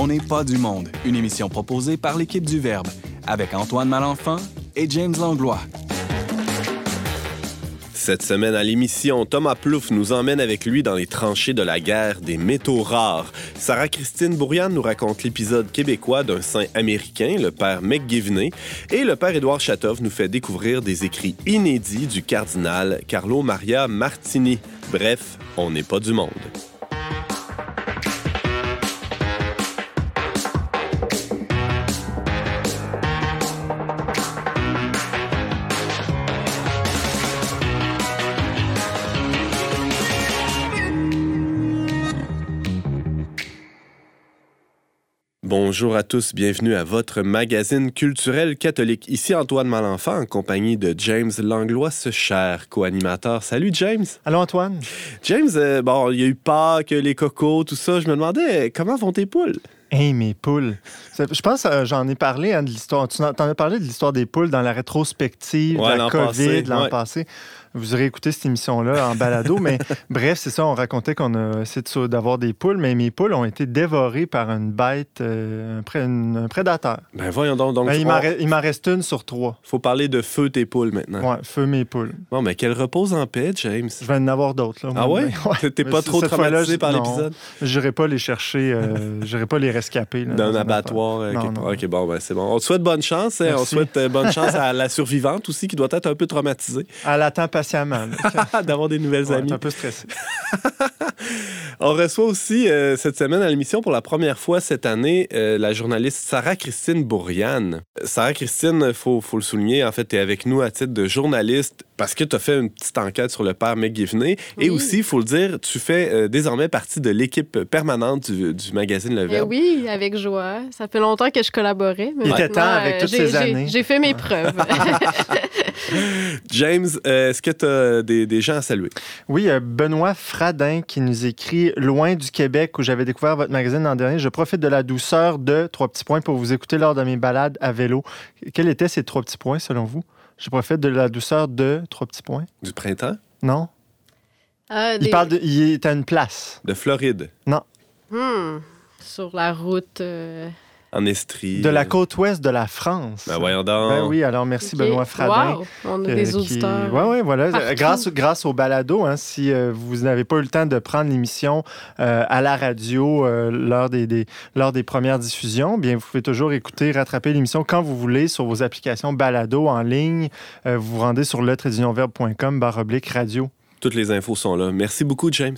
On n'est pas du monde, une émission proposée par l'équipe du Verbe, avec Antoine Malenfant et James Langlois. Cette semaine à l'émission, Thomas Plouffe nous emmène avec lui dans les tranchées de la guerre des métaux rares. Sarah-Christine Bourriane nous raconte l'épisode québécois d'un saint américain, le père McGivney, et le père Édouard Chatov nous fait découvrir des écrits inédits du cardinal Carlo Maria Martini. Bref, on n'est pas du monde. Bonjour à tous, bienvenue à votre magazine culturel catholique. Ici Antoine Malenfant en compagnie de James Langlois, ce cher co-animateur. Salut James. Allô Antoine. James, euh, bon, il y a eu Pâques, les cocos, tout ça. Je me demandais comment vont tes poules? Hey, mes poules. Je pense que euh, j'en ai parlé hein, de l'histoire. Tu en as parlé de l'histoire des poules dans la rétrospective Ouais, de la COVID l'an ouais. passé. Vous aurez écouté cette émission-là en balado, mais bref, c'est ça. On racontait qu'on a essayé d'avoir des poules, mais mes poules ont été dévorées par une bête, euh, un, une- un prédateur. Ben voyons donc. donc Ben, il on- m'en reste une sur trois. faut parler de feu tes poules maintenant. Ouais, feu mes poules. Bon, mais qu'elle repose en paix, James. Je vais en avoir d'autres. là, Ah ouais? T'es pas trop traumatisé par l'épisode? J'irai pas les chercher, euh, j'irai pas les rescaper. là, D'un dans un abattoir. euh, Non, quelque non. part. OK, bon, ben c'est bon. On te souhaite bonne chance. hein. On souhaite euh, bonne chance à la survivante aussi, qui doit être un peu traumatisée Elle attend patiemment. d'avoir des nouvelles Ouais, amies. un peu stressé. On reçoit aussi euh, cette semaine à l'émission pour la première fois cette année euh, la journaliste Sarah-Christine Bourriane. Sarah-Christine, il faut, faut le souligner, en fait, tu es avec nous à titre de journaliste parce que tu as fait une petite enquête sur le père McGivney. Et aussi, il faut le dire, tu fais euh, désormais partie de l'équipe permanente du, du magazine Le Eh Verbe. oui, avec joie. Ça fait longtemps que je collaborais. mais Il était maintenant, temps avec euh, toutes j'ai- ces années. J'ai fait mes preuves. James, euh, est-ce que tu as des, des gens à saluer? Oui, euh, Benoît Fradin qui nous écrit Loin du Québec où j'avais découvert votre magazine l'an dernier. Je profite de la douceur de trois petits points pour vous écouter lors de mes balades à vélo. Quels étaient ces trois petits points selon vous? Je profite de la douceur de trois petits points. Du printemps? Non? Ah, Il parle de. Il est à une place. De Floride? Hmm, sur la route. euh, En Estrie? De la côte ouest de la France. Ben voyons donc. Ben oui, alors merci. Benoît Fradin. Wow, on a euh, des qui- auditeurs. Ouais, ouais, voilà. partout. Grâce, grâce au balado, hein, si euh, vous n'avez pas eu le temps de prendre l'émission euh, à la radio euh, lors, des, des- lors des premières diffusions, bien, vous pouvez toujours écouter, rattraper l'émission quand vous voulez sur vos applications balado en ligne. Euh, vous vous rendez sur letradunionverbe.com barre oblique radio. Toutes les infos sont là. Merci beaucoup, James.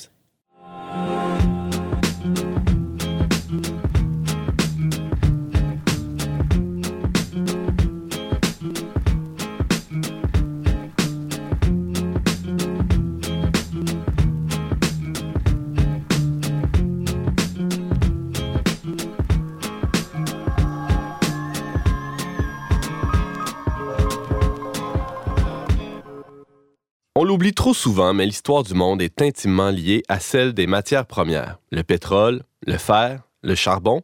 On l'oublie trop souvent, mais l'histoire du monde est intimement liée à celle des matières premières. Le pétrole, le fer, le charbon.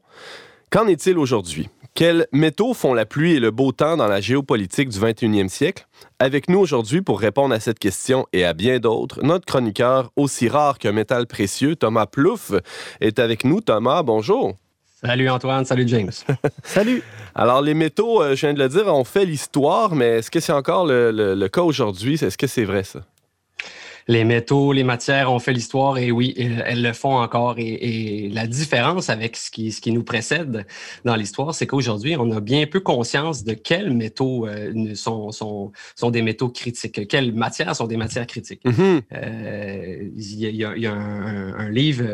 Qu'en est-il aujourd'hui? Quels métaux font la pluie et le beau temps dans la géopolitique du 21e siècle? Avec nous aujourd'hui pour répondre à cette question et à bien d'autres, notre chroniqueur aussi rare qu'un métal précieux, Thomas Plouffe, est avec nous. Thomas, bonjour. Salut Antoine, salut James. Salut! Alors, les métaux, euh, je viens de le dire, ont fait l'histoire, mais est-ce que c'est encore le, le- le cas aujourd'hui? Est-ce que c'est vrai, ça? Les métaux, les matières ont fait l'histoire et oui, elles elles le font encore. Et, et la différence avec ce qui, ce qui nous précède dans l'histoire, c'est qu'aujourd'hui, on a bien peu conscience de quels métaux euh, sont, sont, sont des métaux critiques, quelles matières sont des matières critiques. Mhm. Euh, Il y a, il y a- il y a un, un livre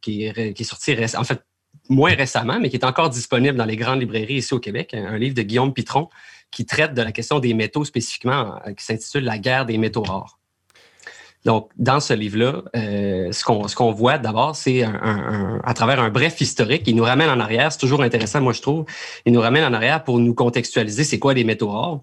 qui, est, qui est sorti récemment, en fait, moins récemment, mais qui est encore disponible dans les grandes librairies ici au Québec, un, livre de Guillaume Pitron qui traite de la question des métaux spécifiquement, euh, qui s'intitule La guerre des métaux rares. Donc, dans ce livre-là, euh, ce qu'on voit d'abord, c'est à travers un bref historique, il nous ramène en arrière, c'est toujours intéressant, moi je trouve, il nous ramène en arrière pour nous contextualiser c'est quoi les métaux rares,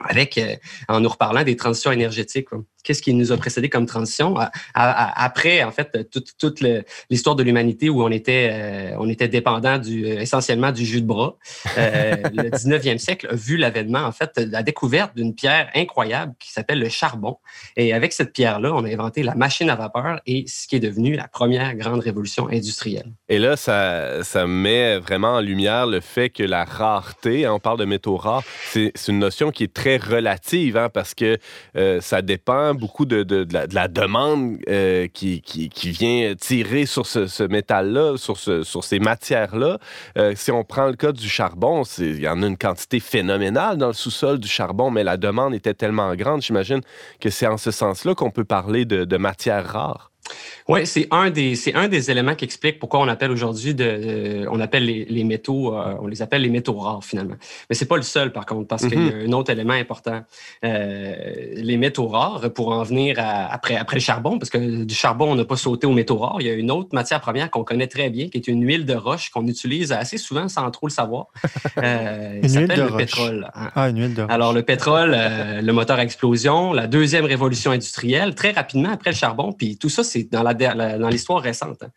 avec, euh, en nous reparlant des transitions énergétiques. Qu'est-ce qui nous a précédé comme transition après, en fait, toute, toute l'histoire de l'humanité où on était, euh, on était dépendant du, essentiellement du jus de bras. Euh, le 19e siècle a vu l'avènement, en fait, la découverte d'une pierre incroyable qui s'appelle le charbon. Et avec cette pierre-là, on a inventé la machine à vapeur et ce qui est devenu la première grande révolution industrielle. Et là, ça, ça met vraiment en lumière le fait que la rareté, hein, on parle de métaux rares, c'est une notion qui est très relative hein, parce que euh, ça dépend beaucoup de, de, la, demande euh, qui, qui, qui, vient tirer sur ce, métal-là, sur, ce, sur ces matières-là. Euh, si on prend le cas du charbon, il y en a une quantité phénoménale dans le sous-sol du charbon, mais la demande était tellement grande, j'imagine que c'est en ce sens-là qu'on peut parler de, de matières rares. Oui, c'est un des c'est un des éléments qui explique pourquoi on appelle aujourd'hui de, on appelle les, métaux euh, on les appelle les métaux rares finalement. Mais c'est pas le seul par contre parce qu'il y a mm-hmm. un autre élément important. Euh, les métaux rares pour en venir après après le charbon parce que du charbon on n'a pas sauté aux métaux rares. Il y a une autre matière première qu'on connaît très bien qui est une huile de roche qu'on utilise assez souvent sans trop le savoir. Euh, une s'appelle le pétrole. Hein. Ah, une huile de roche. Alors le pétrole, euh, le moteur à explosion, la deuxième révolution industrielle très rapidement après le charbon. Puis tout ça c'est dans l'histoire récente. Hein.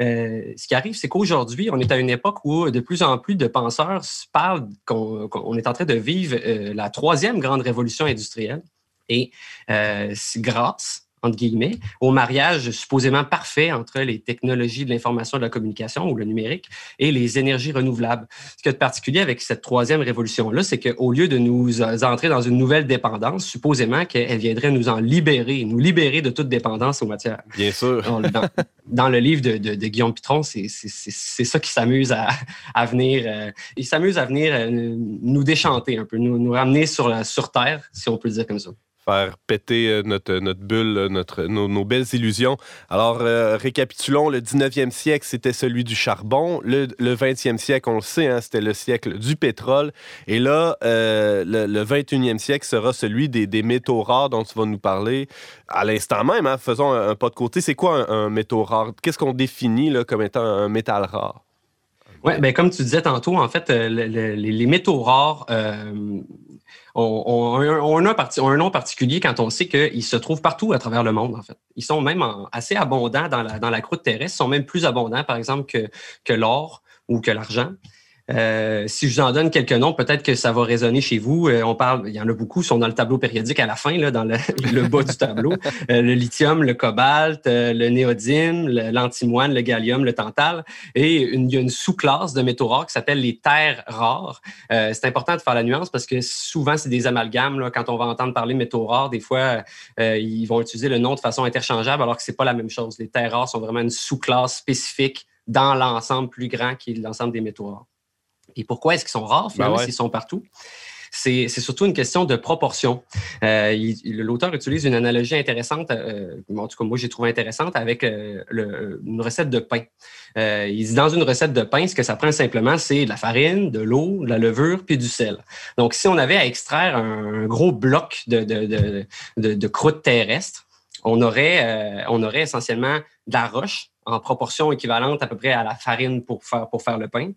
Euh, ce qui arrive, c'est qu'aujourd'hui, on est à une époque où de plus en plus de penseurs parlent qu'on est en train de vivre euh, la troisième grande révolution industrielle. Et euh, grâce entre guillemets, au mariage supposément parfait entre les technologies de l'information et de la communication ou le numérique et les énergies renouvelables. Ce qui est de particulier avec cette troisième révolution-là, c'est qu'au lieu de nous entrer dans une nouvelle dépendance, supposément qu'elle viendrait nous en libérer, nous libérer de toute dépendance aux matières. Bien sûr. Dans, le livre de, Guillaume Pitron, c'est ça qui s'amuse à, à, venir. Euh, il s'amuse à venir euh, nous déchanter un peu, nous, nous ramener sur, la, sur Terre, si on peut le dire comme ça faire péter euh, notre, notre bulle, notre, nos, belles illusions. Alors, euh, récapitulons, le 19e siècle, c'était celui du charbon. Le, 20e siècle, on le sait, hein, c'était le siècle du pétrole. Et là, euh, le, 21e siècle sera celui des, des, métaux rares dont tu vas nous parler à l'instant même. Hein. faisons un, pas de côté. C'est quoi un, métaux rare? Qu'est-ce qu'on définit comme étant un métal rare? Oui, ben comme tu disais tantôt, en fait, les, métaux rares ont, un, nom particulier quand on sait qu'ils se trouvent partout à travers le monde, en fait. Ils sont même assez abondants dans la, croûte terrestre, ils sont même plus abondants, par exemple, que l'or ou que l'argent. Euh, si je vous en donne quelques noms, peut-être que ça va résonner chez vous. Euh, on parle, il y en a beaucoup, sont dans le tableau périodique à la fin, là, dans le, bas du tableau. Euh, le lithium, le cobalt, le néodyme, l'antimoine, le gallium, le tantal. Et il y a une sous-classe de métaux rares qui s'appelle les terres rares. c'est important de faire la nuance parce que souvent, c'est des amalgames. Là, quand on va entendre parler de métaux rares, des fois, ils vont utiliser le nom de façon interchangeable alors que c'est pas la même chose. Les terres rares sont vraiment une sous-classe spécifique dans l'ensemble plus grand qui est l'ensemble des métaux rares. Et pourquoi est-ce qu'ils sont rares, finalement, ben s'ils sont partout? c'est surtout une question de proportion. Euh, L'auteur utilise une analogie intéressante, euh, en tout cas moi j'ai trouvé intéressante, avec euh, le, une recette de pain. Il dit dans une recette de pain, ce que ça prend simplement, c'est de la farine, de l'eau, de la levure, puis du sel. Donc si on avait à extraire un, gros bloc de, de, de, de, croûte terrestre, on aurait, on aurait essentiellement de la roche en proportion équivalente à peu près à la farine pour faire, pour faire le pain.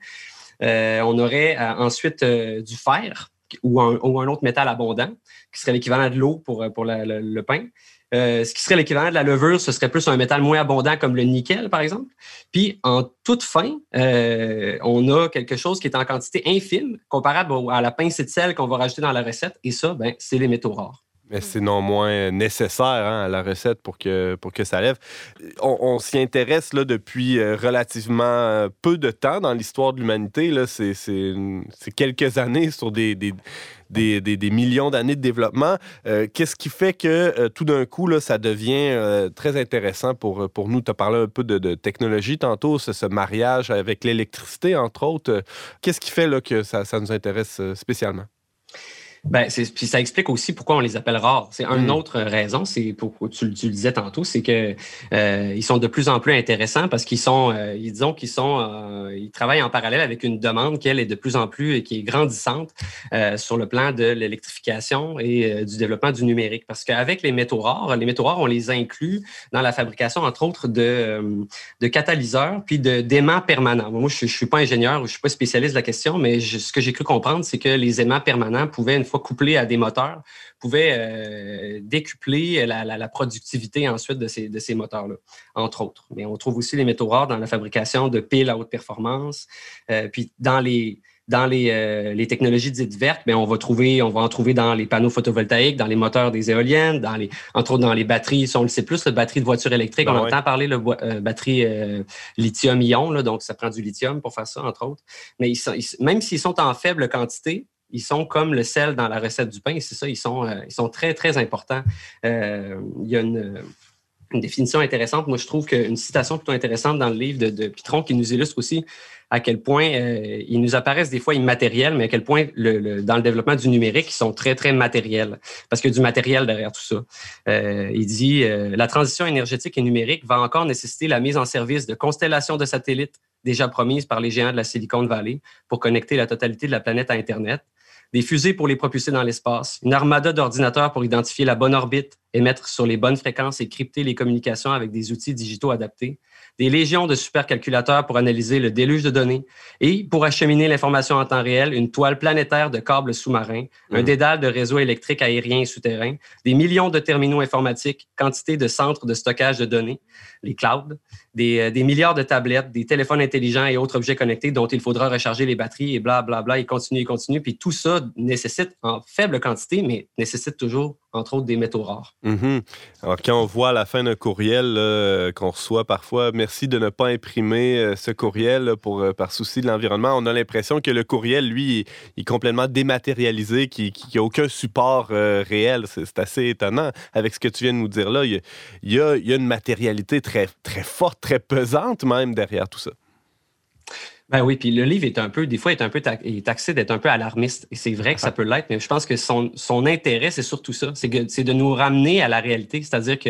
Euh, on aurait euh, ensuite euh, du fer ou un, autre métal abondant, qui serait l'équivalent de l'eau pour, pour le pain. ce qui serait l'équivalent de la levure, ce serait plus un métal moins abondant comme le nickel, par exemple. Puis, en toute fin, on a quelque chose qui est en quantité infime, comparable à la pincée de sel qu'on va rajouter dans la recette. Et ça, ben, c'est les métaux rares. Mais c'est non moins nécessaire hein, à la recette pour que, pour que ça lève. On, s'y intéresse là, depuis euh, relativement euh, peu de temps dans l'histoire de l'humanité. C'est quelques années sur des, des, des, des millions d'années de développement. Euh, qu'est-ce qui fait que tout d'un coup, là, ça devient très intéressant pour, pour nous? Tu as parlé un peu de, de technologie tantôt, ce, ce mariage avec l'électricité, entre autres. Qu'est-ce qui fait là, que ça, ça nous intéresse spécialement? Ben, puis ça explique aussi pourquoi on les appelle rares. C'est une mm. autre raison, c'est pour tu, tu, le disais tantôt, c'est que euh, ils sont de plus en plus intéressants parce qu'ils sont, euh, disons qu'ils sont, euh, ils travaillent en parallèle avec une demande qui elle est de plus en plus et qui est grandissante euh, sur le plan de l'électrification et euh, du développement du numérique. Parce qu'avec les métaux rares, les métaux rares, on les inclut dans la fabrication entre autres de, de catalyseurs puis de d'aimants permanents. Moi, je, je suis pas ingénieur je suis pas spécialiste de la question, mais ce que j'ai cru comprendre, c'est que les aimants permanents pouvaient une fois couplés à des moteurs, pouvaient décupler la, productivité ensuite de ces, de ces moteurs-là, entre autres. Mais on trouve aussi les métaux rares dans la fabrication de piles à haute performance. puis dans les dans les, euh, les, technologies dites vertes, mais on va trouver, on va en trouver dans les panneaux photovoltaïques, dans les moteurs des éoliennes, dans les, entre autres dans les batteries. Si on le sait plus, le batterie de voiture électrique, ben on entend parler de euh, batterie euh, lithium-ion, donc ça prend du lithium pour faire ça, entre autres. Mais ils sont, même s'ils sont en faible quantité, ils sont comme le sel dans la recette du pain. C'est ça, ils sont, ils sont très, très importants. il y a une définition intéressante. Moi, je trouve qu'une citation plutôt intéressante dans le livre de, Pitron qui nous illustre aussi à quel point euh, ils nous apparaissent des fois immatériels, mais à quel point dans le développement du numérique, ils sont très, très matériels, parce qu'il y a du matériel derrière tout ça. Euh, il dit euh, La transition énergétique et numérique va encore nécessiter la mise en service de constellations de satellites déjà promises par les géants de la Silicon Valley pour connecter la totalité de la planète à Internet des fusées pour les propulser dans l'espace, une armada d'ordinateurs pour identifier la bonne orbite, émettre sur les bonnes fréquences et crypter les communications avec des outils digitaux adaptés, des légions de supercalculateurs pour analyser le déluge de données et pour acheminer l'information en temps réel, une toile planétaire de câbles sous-marins, un mmh. dédale de réseaux électriques aériens et souterrains, des millions de terminaux informatiques, quantité de centres de stockage de données, les clouds, euh, des, milliards de tablettes, des téléphones intelligents et autres objets connectés dont il faudra recharger les batteries et bla bla bla, et continue et continue. Puis tout ça nécessite en faible quantité, mais nécessite toujours entre autres des métaux rares. Mm-hmm. Alors, quand on voit à la fin d'un courriel qu'on reçoit parfois, merci de ne pas imprimer euh, ce courriel pour, euh, par souci de l'environnement, on a l'impression que le courriel, lui, est, complètement dématérialisé, qu'il n'y a aucun support euh, réel. C'est assez étonnant avec ce que tu viens de nous dire là. Il y y a une matérialité très, très forte, très pesante même derrière tout ça. Ben oui, puis le livre est un peu, des fois, est un peu taxé d'être un peu alarmiste. Et c'est vrai que ça peut l'être, mais je pense que son, son intérêt, c'est surtout ça. C'est de nous ramener à la réalité. C'est-à-dire que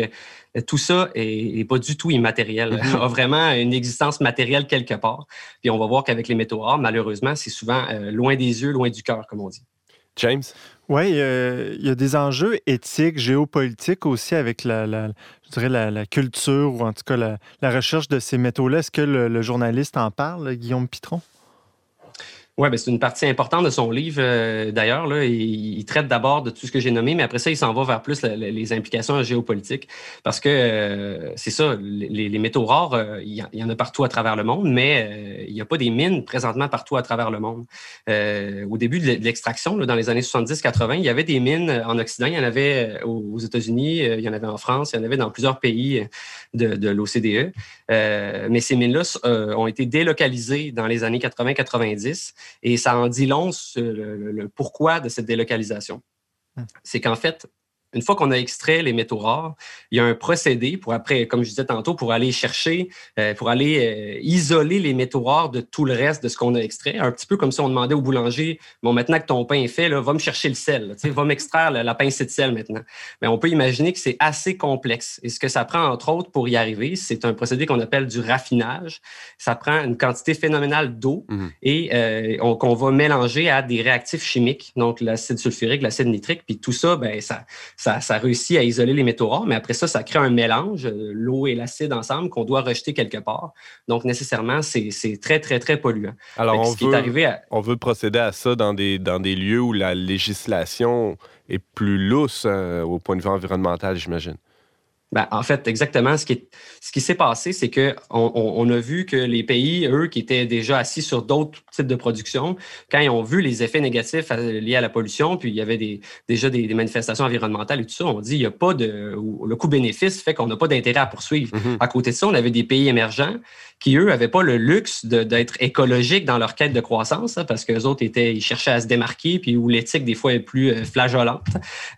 tout ça est, pas du tout immatériel. Mm-hmm. a vraiment une existence matérielle quelque part. Puis on va voir qu'avec les métaux rares, malheureusement, c'est souvent euh, loin des yeux, loin du cœur, comme on dit. James? Oui, il y a des enjeux éthiques, géopolitiques aussi avec la, je dirais la, culture ou en tout cas la, recherche de ces métaux-là. Est-ce que le, journaliste en parle, Guillaume Pitron? Oui, ben c'est une partie importante de son livre, euh, d'ailleurs. Là, il, traite d'abord de tout ce que j'ai nommé, mais après ça, il s'en va vers plus les implications géopolitiques. Parce que euh, c'est ça, les, métaux rares, euh, il, y, en a partout à travers le monde, mais il n'y a pas des mines présentement partout à travers le monde. au début de l'extraction, dans les années 70-80, il y avait des mines en Occident, il y en avait aux États-Unis, il y en avait en France, il y en avait dans plusieurs pays de, de l'OCDE. mais ces mines-là ont été délocalisées dans les années 80-90 et ça en dit long sur le, pourquoi de cette délocalisation. Hmm. C'est qu'en fait, une fois qu'on a extrait les métaux rares, il y a un procédé pour après, comme je disais tantôt, pour aller chercher, euh, pour aller euh, isoler les métaux rares de tout le reste de ce qu'on a extrait. Un petit peu comme si on demandait au boulanger, bon, maintenant que ton pain est fait, là, va me chercher le sel, sais, va m'extraire la, pincée de sel maintenant. Mais on peut imaginer que c'est assez complexe. Et ce que ça prend, entre autres, pour y arriver, c'est un procédé qu'on appelle du raffinage. Ça prend une quantité phénoménale d'eau mmh. et euh, qu'on va mélanger à des réactifs chimiques, donc l'acide sulfurique, l'acide nitrique, puis tout ça, ben, ça ça, réussit à isoler les métaux rares, mais après ça, ça crée un mélange, euh, l'eau et l'acide ensemble, qu'on doit rejeter quelque part. Donc, nécessairement, c'est très, très, très polluant. Alors, on veut, on veut procéder à ça dans des, dans des lieux où la législation est plus lousse euh, au point de vue environnemental, j'imagine. Ben, en fait, exactement. Ce qui, ce qui s'est passé, c'est qu'on on, a vu que les pays, eux, qui étaient déjà assis sur d'autres types de production, quand ils ont vu les effets négatifs liés à la pollution, puis il y avait des, déjà des, manifestations environnementales et tout ça, on dit il n'y a pas de. Le coût-bénéfice fait qu'on n'a pas d'intérêt à poursuivre. Mm-hmm. À côté de ça, on avait des pays émergents qui, eux, n'avaient pas le luxe d'être écologiques dans leur quête de croissance, hein, parce qu'eux autres étaient, ils cherchaient à se démarquer, puis où l'éthique, des fois, est plus euh, flageolante.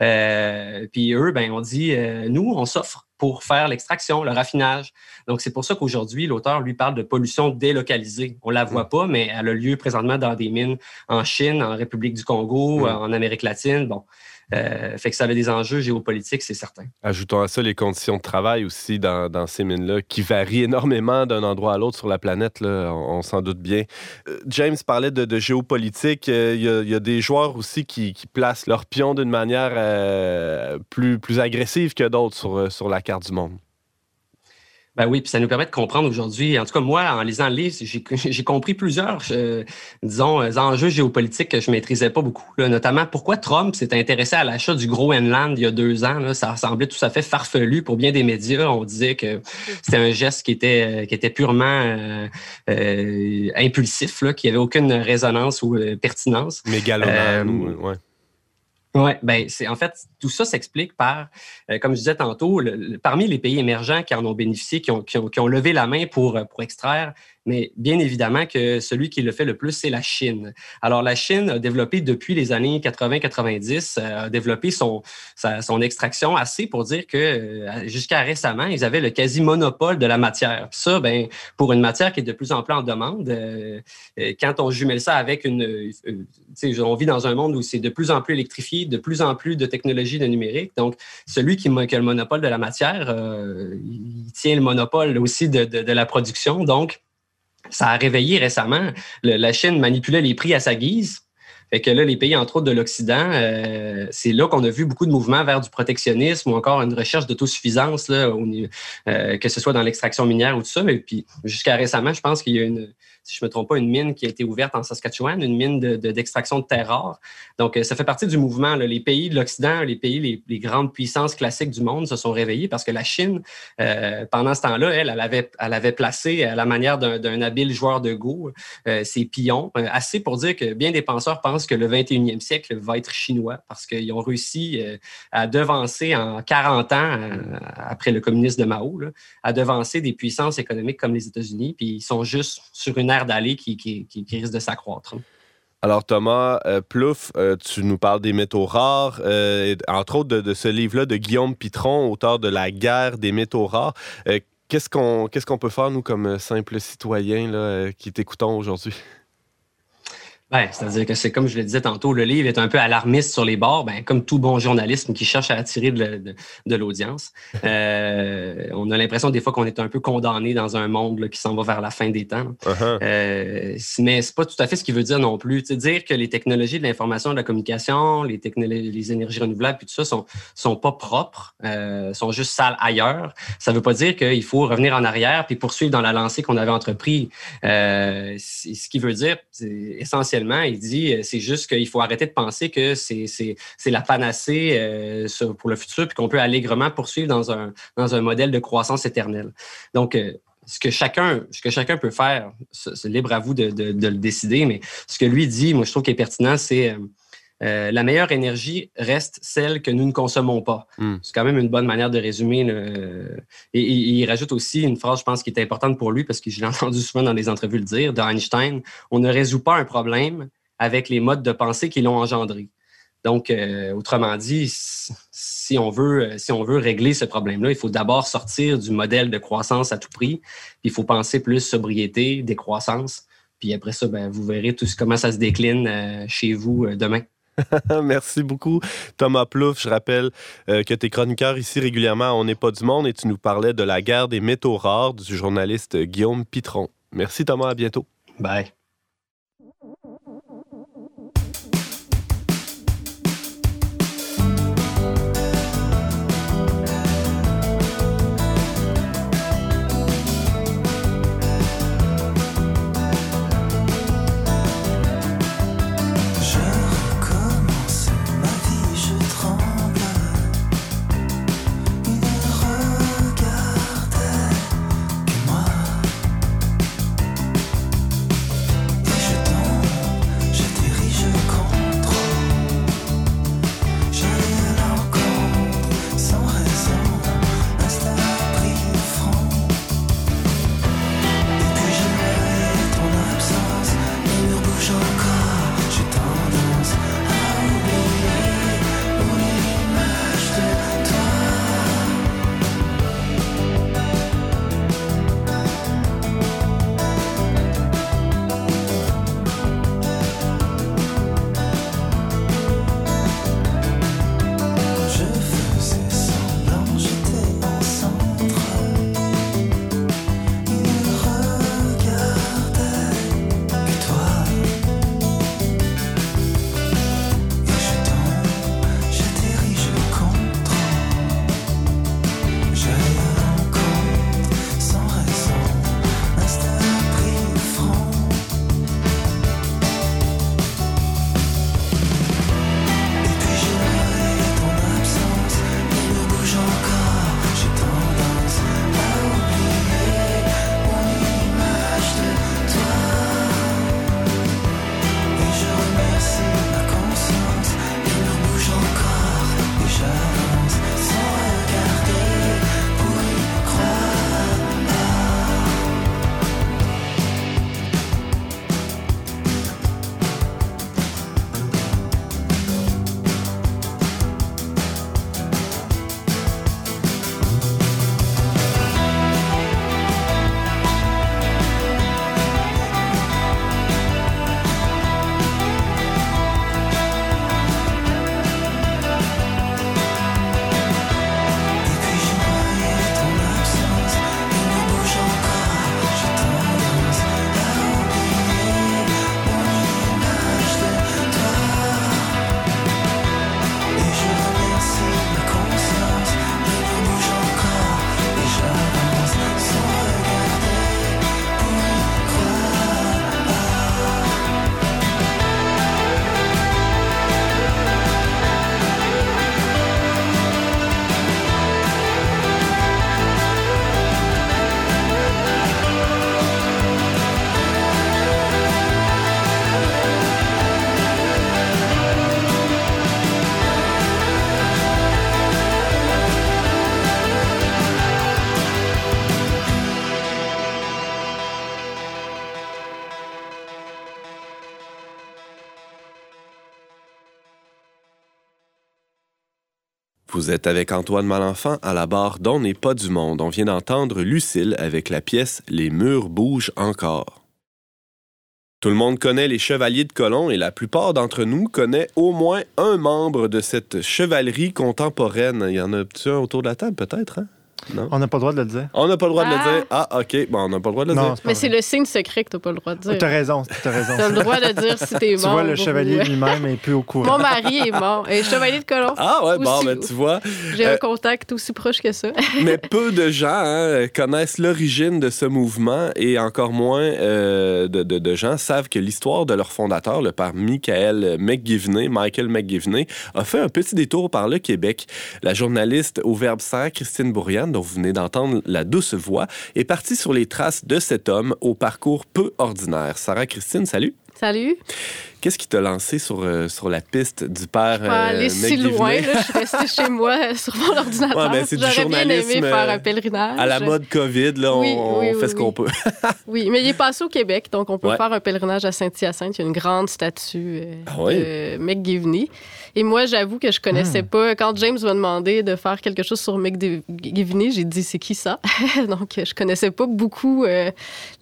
Euh, puis eux, ben, on dit, euh, nous, on s'offre pour faire l'extraction, le raffinage. Donc, c'est pour ça qu'aujourd'hui, l'auteur lui parle de pollution délocalisée. On la voit mm. pas, mais elle a lieu présentement dans des mines en Chine, en République du Congo, mm. en Amérique latine. Bon. Euh, fait que ça avait des enjeux géopolitiques, c'est certain. Ajoutons à ça les conditions de travail aussi dans, ces mines-là, qui varient énormément d'un endroit à l'autre sur la planète, on, s'en doute bien. Euh, James parlait de, géopolitique. Euh, il y, a des joueurs aussi qui, placent leurs pions d'une manière plus, plus agressive que d'autres sur, sur la carte du monde. Ben oui, puis ça nous permet de comprendre aujourd'hui. En tout cas, moi, en lisant le livre, j'ai compris plusieurs, euh, disons, euh, enjeux géopolitiques que je maîtrisais pas beaucoup. notamment, pourquoi Trump s'est intéressé à l'achat du Groenland il y a deux ans. Là, ça semblait tout à fait farfelu pour bien des médias. On disait que c'était un geste qui était, qui était purement euh, impulsif, là, qui avait aucune résonance ou pertinence. Mégalomane, ouais. Oui, ben c'est en fait tout ça s'explique par, euh, comme je disais tantôt, parmi les pays émergents qui en ont bénéficié, qui ont, qui ont, qui ont levé la main pour, pour extraire mais bien évidemment que celui qui le fait le plus, c'est la Chine. Alors, la Chine a développé depuis les années 80-90, euh, a développé son, son extraction assez pour dire que euh, jusqu'à récemment, ils avaient le quasi-monopole de la matière. ça, ben, pour une matière qui est de plus en plus en demande, euh, quand on jumelle ça avec une... on vit dans un monde où c'est de plus en plus électrifié, de plus en plus de technologies de numérique. Donc, celui qui, a le monopole de la matière, il tient le monopole aussi de, de, de la production. Donc, ça a réveillé récemment. la Chine manipulait les prix à sa guise. Fait que là, les pays, entre autres de l'Occident, euh, c'est là qu'on a vu beaucoup de mouvements vers du protectionnisme ou encore une recherche d'autosuffisance, euh, que ce soit dans l'extraction minière ou tout ça. Mais puis jusqu'à récemment, je pense qu'il y a une, si je ne me trompe pas, une mine qui a été ouverte en Saskatchewan, une mine d'extraction de, de, terres rares. Donc, euh, ça fait partie du mouvement. Les pays de l'Occident, les pays, les, grandes puissances classiques du monde se sont réveillés parce que la Chine, euh, pendant ce temps-là, elle, elle avait placé à la manière d'un habile joueur de Go euh, ses pions, assez pour dire que bien des penseurs pensent que le 21e siècle va être chinois parce qu'ils ont réussi à devancer en 40 ans, après le communisme de Mao, à devancer des puissances économiques comme les États-Unis, puis ils sont juste sur une d'aller qui, risque de s'accroître. Alors Thomas euh, Plouf, euh, tu nous parles des métaux rares, euh, entre autres de, ce livre-là de Guillaume Pitron, auteur de La guerre des métaux rares. qu'est-ce qu'on qu'est-ce qu'on peut faire, nous, comme simples citoyens qui t'écoutons aujourd'hui? Ben, c'est-à-dire que c'est comme je le disais tantôt, le livre est un peu alarmiste sur les bords, ben, comme tout bon journalisme qui cherche à attirer de, l'audience. Euh, on a l'impression des fois qu'on est un peu condamné dans un monde qui s'en va vers la fin des temps. Uh-huh. euh, mais c'est pas tout à fait ce qu'il veut dire non plus. Tu dire que les technologies de l'information de la communication, les énergies renouvelables, puis tout ça sont sont pas propres, euh, sont juste sales ailleurs. Ça veut pas dire qu'il faut revenir en arrière puis poursuivre dans la lancée qu'on avait entrepris. Euh, ce qui veut dire, c'est il dit euh, c'est juste qu'il faut arrêter de penser que c'est la panacée euh, pour le futur, puis qu'on peut allègrement poursuivre dans un, dans un modèle de croissance éternelle. Donc, euh, ce que chacun, ce que chacun peut faire, c'est libre à vous de, le décider, mais ce que lui dit, moi, je trouve qu'il est pertinent, c'est la meilleure énergie reste celle que nous ne consommons pas. Hmm. C'est quand même une bonne manière de résumer. Et, il rajoute aussi une phrase, je pense, qui est importante pour lui, parce que je l'ai entendu souvent dans les entrevues le dire, d'Einstein, on ne résout pas un problème avec les modes de pensée qui l'ont engendré. Donc, euh, autrement dit, si on, veut, si on veut régler ce problème-là, il faut d'abord sortir du modèle de croissance à tout prix, puis il faut penser plus sobriété, décroissance, puis après ça, ben, vous verrez tout comment ça se décline euh, chez vous euh, demain. Merci beaucoup, Thomas Plouf. Je rappelle euh, que tu es chroniqueur ici régulièrement On n'est pas du monde et tu nous parlais de la guerre des métaux rares du journaliste Guillaume Pitron. Merci, Thomas. À bientôt. Bye. Vous êtes avec Antoine Malenfant à la barre d'On n'est pas du monde. On vient d'entendre Lucille avec la pièce Les murs bougent encore. Tout le monde connaît les chevaliers de Colomb et la plupart d'entre nous connaît au moins un membre de cette chevalerie contemporaine. Il y en a un autour de la table peut-être, hein? Non. On n'a pas le droit de le dire. On n'a pas le droit de le Ah. dire. Ah, OK. Bon, on n'a pas le droit de le Non, dire. Mais c'est le signe secret que t'as pas le droit de Oh, dire. T'as raison, t'as raison. T'as le droit de dire si t'es Tu mort. vois, le chevalier lui-même est plus au courant. Mon mari est mort. Et chevalier de colon. Ah ouais, bon, ben, tu vois. J'ai Euh, un contact aussi proche que ça. Mais peu de gens hein, connaissent l'origine de ce mouvement et encore moins euh, de, de- de gens savent que l'histoire de leur fondateur, le père Michael McGivney, Michael McGivney, a fait un petit détour par le Québec. La journaliste au Verbe Serre, Christine Dont vous venez d'entendre la douce voix, est partie sur les traces de cet homme au parcours peu ordinaire. Sarah Christine, salut. Salut. Qu'est-ce qui t'a lancé sur, euh, sur la piste du père Pas euh, aller si loin. Là, je suis restée chez moi euh, sur mon ordinateur. Ouais, ben, c'est du J'aurais bien aimé faire euh, un pèlerinage. À la mode COVID, là, on, Oui, oui, on oui, fait ce qu'on peut. Oui, mais il est passé au Québec, donc on peut Ouais. faire un pèlerinage à Saint-Hyacinthe. Il y a une grande statue euh, Ah de McGivney. Et moi, j'avoue que je connaissais Hmm. pas. Quand James m'a demandé de faire quelque chose sur McGivney, j'ai dit c'est qui ça? Donc, je connaissais pas beaucoup euh,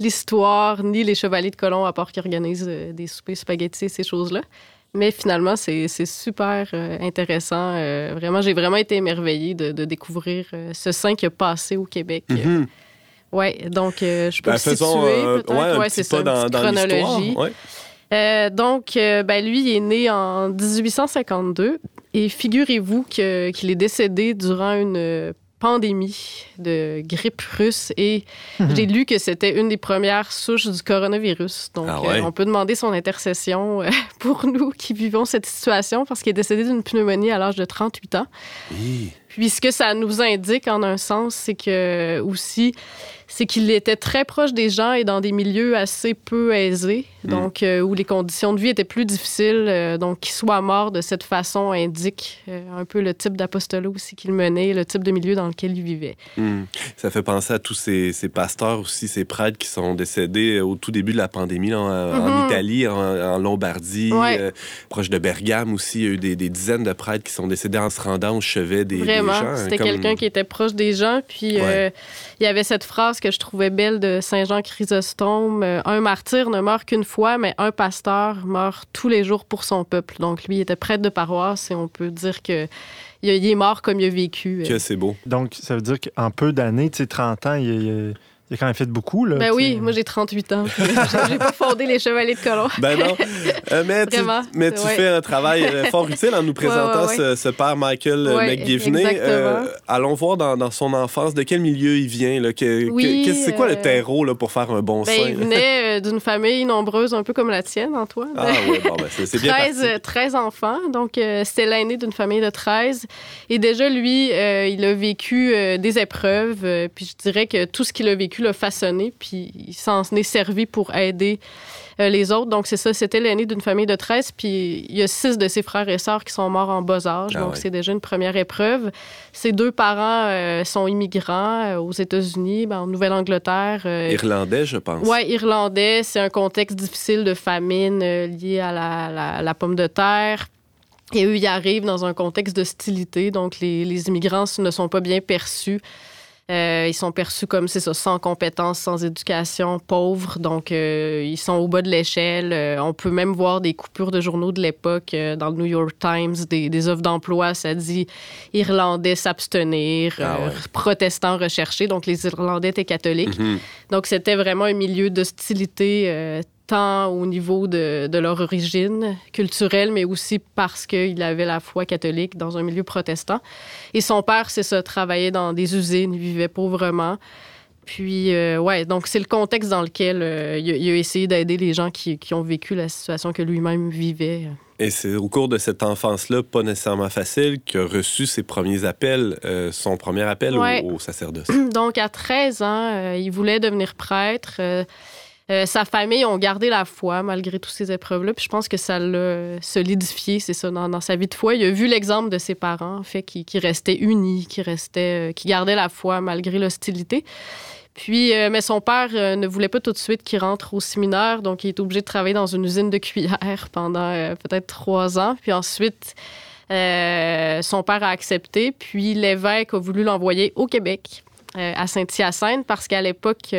l'histoire ni les chevaliers de colon à part qui organisent euh, des soupers spaghettis, ces choses-là. Mais finalement, c'est super euh, intéressant. Vraiment, j'ai vraiment été émerveillée de, de découvrir ce saint qui a passé au Québec. Mhm. Oui, donc euh, je peux Ben, situer euh, ouais, un Ouais, petit c'est ça, dans, dans l'histoire. chronologie. Ouais. Euh, donc, euh, ben, lui, il est né en 1852 et figurez-vous qu'il est décédé durant une euh, pandémie de grippe russe et j'ai lu que c'était une des premières souches du coronavirus. Donc, Ah ouais? euh, on peut demander son intercession euh, pour nous qui vivons cette situation parce qu'il est décédé d'une pneumonie à l'âge de 38 ans. Hi. Puis ce que ça nous indique en un sens, c'est que aussi, c'est qu'il était très proche des gens et dans des milieux assez peu aisés, Mm. donc euh, où les conditions de vie étaient plus difficiles. euh, donc qu'il soit mort de cette façon indique euh, un peu le type d'apostolat aussi qu'il menait, le type de milieu dans lequel il vivait. Hmm. Ça fait penser à tous ces, ces pasteurs aussi, ces prêtres qui sont décédés au tout début de la pandémie là, en, en Mhm. Italie, en, en Lombardie, Ouais. proche de Bergame aussi. Il y a eu des, des dizaines de prêtres qui sont décédés en se rendant au chevet des, des Vraiment, gens. hein, c'était comme- quelqu'un qui était proche des gens. Puis il y avait cette phrase que je trouvais belle de Saint Jean Chrysostome euh, Un martyr ne meurt qu'une fois, mais un pasteur meurt tous les jours pour son peuple. Donc lui, il était prêtre de paroisse et on peut dire que il est mort comme il a vécu. euh. Que c'est beau. Donc, ça veut dire qu'en peu d'années, tu sais, 30 ans, il, il- il a quand même fait beaucoup. Là, Ben oui, moi j'ai 38 ans. puis j'ai- pas fondé les Chevaliers de Colomb. Ben non. Euh, mais tu, Vraiment, mais tu ouais. fais un travail euh, fort utile en nous présentant ouais, ouais. Ce, ce père Michael euh, Ouais, McGivney. allons voir dans, dans son enfance de quel milieu il vient. Là, que, Oui, que- c'est quoi le euh, terreau là, pour faire un bon Ben, saint? il venait euh, d'une famille nombreuse, un peu comme la tienne, Antoine. Ah oui, bon, ben, c'est c'est bien 13, parti. euh, 13 enfants. Donc, euh, c'était l'aîné d'une famille de 13. Et déjà, lui, euh, il a vécu euh, des épreuves. euh, puis je dirais que tout ce qu'il a vécu l'a façonné. Puis il s'en est servi pour aider euh, les autres. Donc, c'est ça, c'était l'aîné d'une famille de 13. Puis il y a six de ses frères et sœurs qui sont morts en bas âge. Ah donc, c'est déjà une première épreuve. Ses deux parents euh, sont immigrants euh, aux États-Unis, ben, en Nouvelle-Angleterre. Irlandais, je pense. Ouais, irlandais, c'est un contexte difficile de famine lié à la, la- la pomme de terre. Et eux, ils arrivent dans un contexte d'hostilité, donc les, les immigrants ne sont pas bien perçus. Euh, ils sont perçus comme, c'est ça, sans compétences, sans éducation, pauvres. Donc, euh, ils sont au bas de l'échelle. Euh, on peut même voir des coupures de journaux de l'époque dans le New York Times, des, des offres d'emploi. Ça dit Irlandais s'abstenir, Ah ouais. protestants recherchés. Donc, les Irlandais étaient catholiques. Mhm. Donc, c'était vraiment un milieu d'hostilité, tant au niveau de, de leur origine culturelle, mais aussi parce qu'il avait la foi catholique dans un milieu protestant. Et son père, c'est ça, travaillait dans des usines, il vivait pauvrement. Puis, euh, ouais, donc c'est le contexte dans lequel euh, il, a, il a essayé d'aider les gens qui, qui ont vécu la situation que lui-même vivait. Et c'est au cours de cette enfance-là, pas nécessairement facile, qu'il a reçu ses premiers appels, euh, son premier appel au- Ouais. au, sacerdoce. Donc, à 13 ans, euh, il voulait devenir prêtre. Euh, sa famille ont gardé la foi malgré toutes ces épreuves-là. Puis je pense que ça l'a solidifié, c'est ça, dans, sa vie de foi. Il a vu l'exemple de ses parents, en fait, qui, restaient unis, qui restaient, euh, qui gardaient la foi malgré l'hostilité. Puis, euh, mais son père ne voulait pas tout de suite qu'il rentre au séminaire, donc il est obligé de travailler dans une usine de cuillères pendant peut-être trois ans. Puis ensuite, son père a accepté, puis l'évêque a voulu l'envoyer au Québec, à Saint-Hyacinthe, parce qu'à l'époque,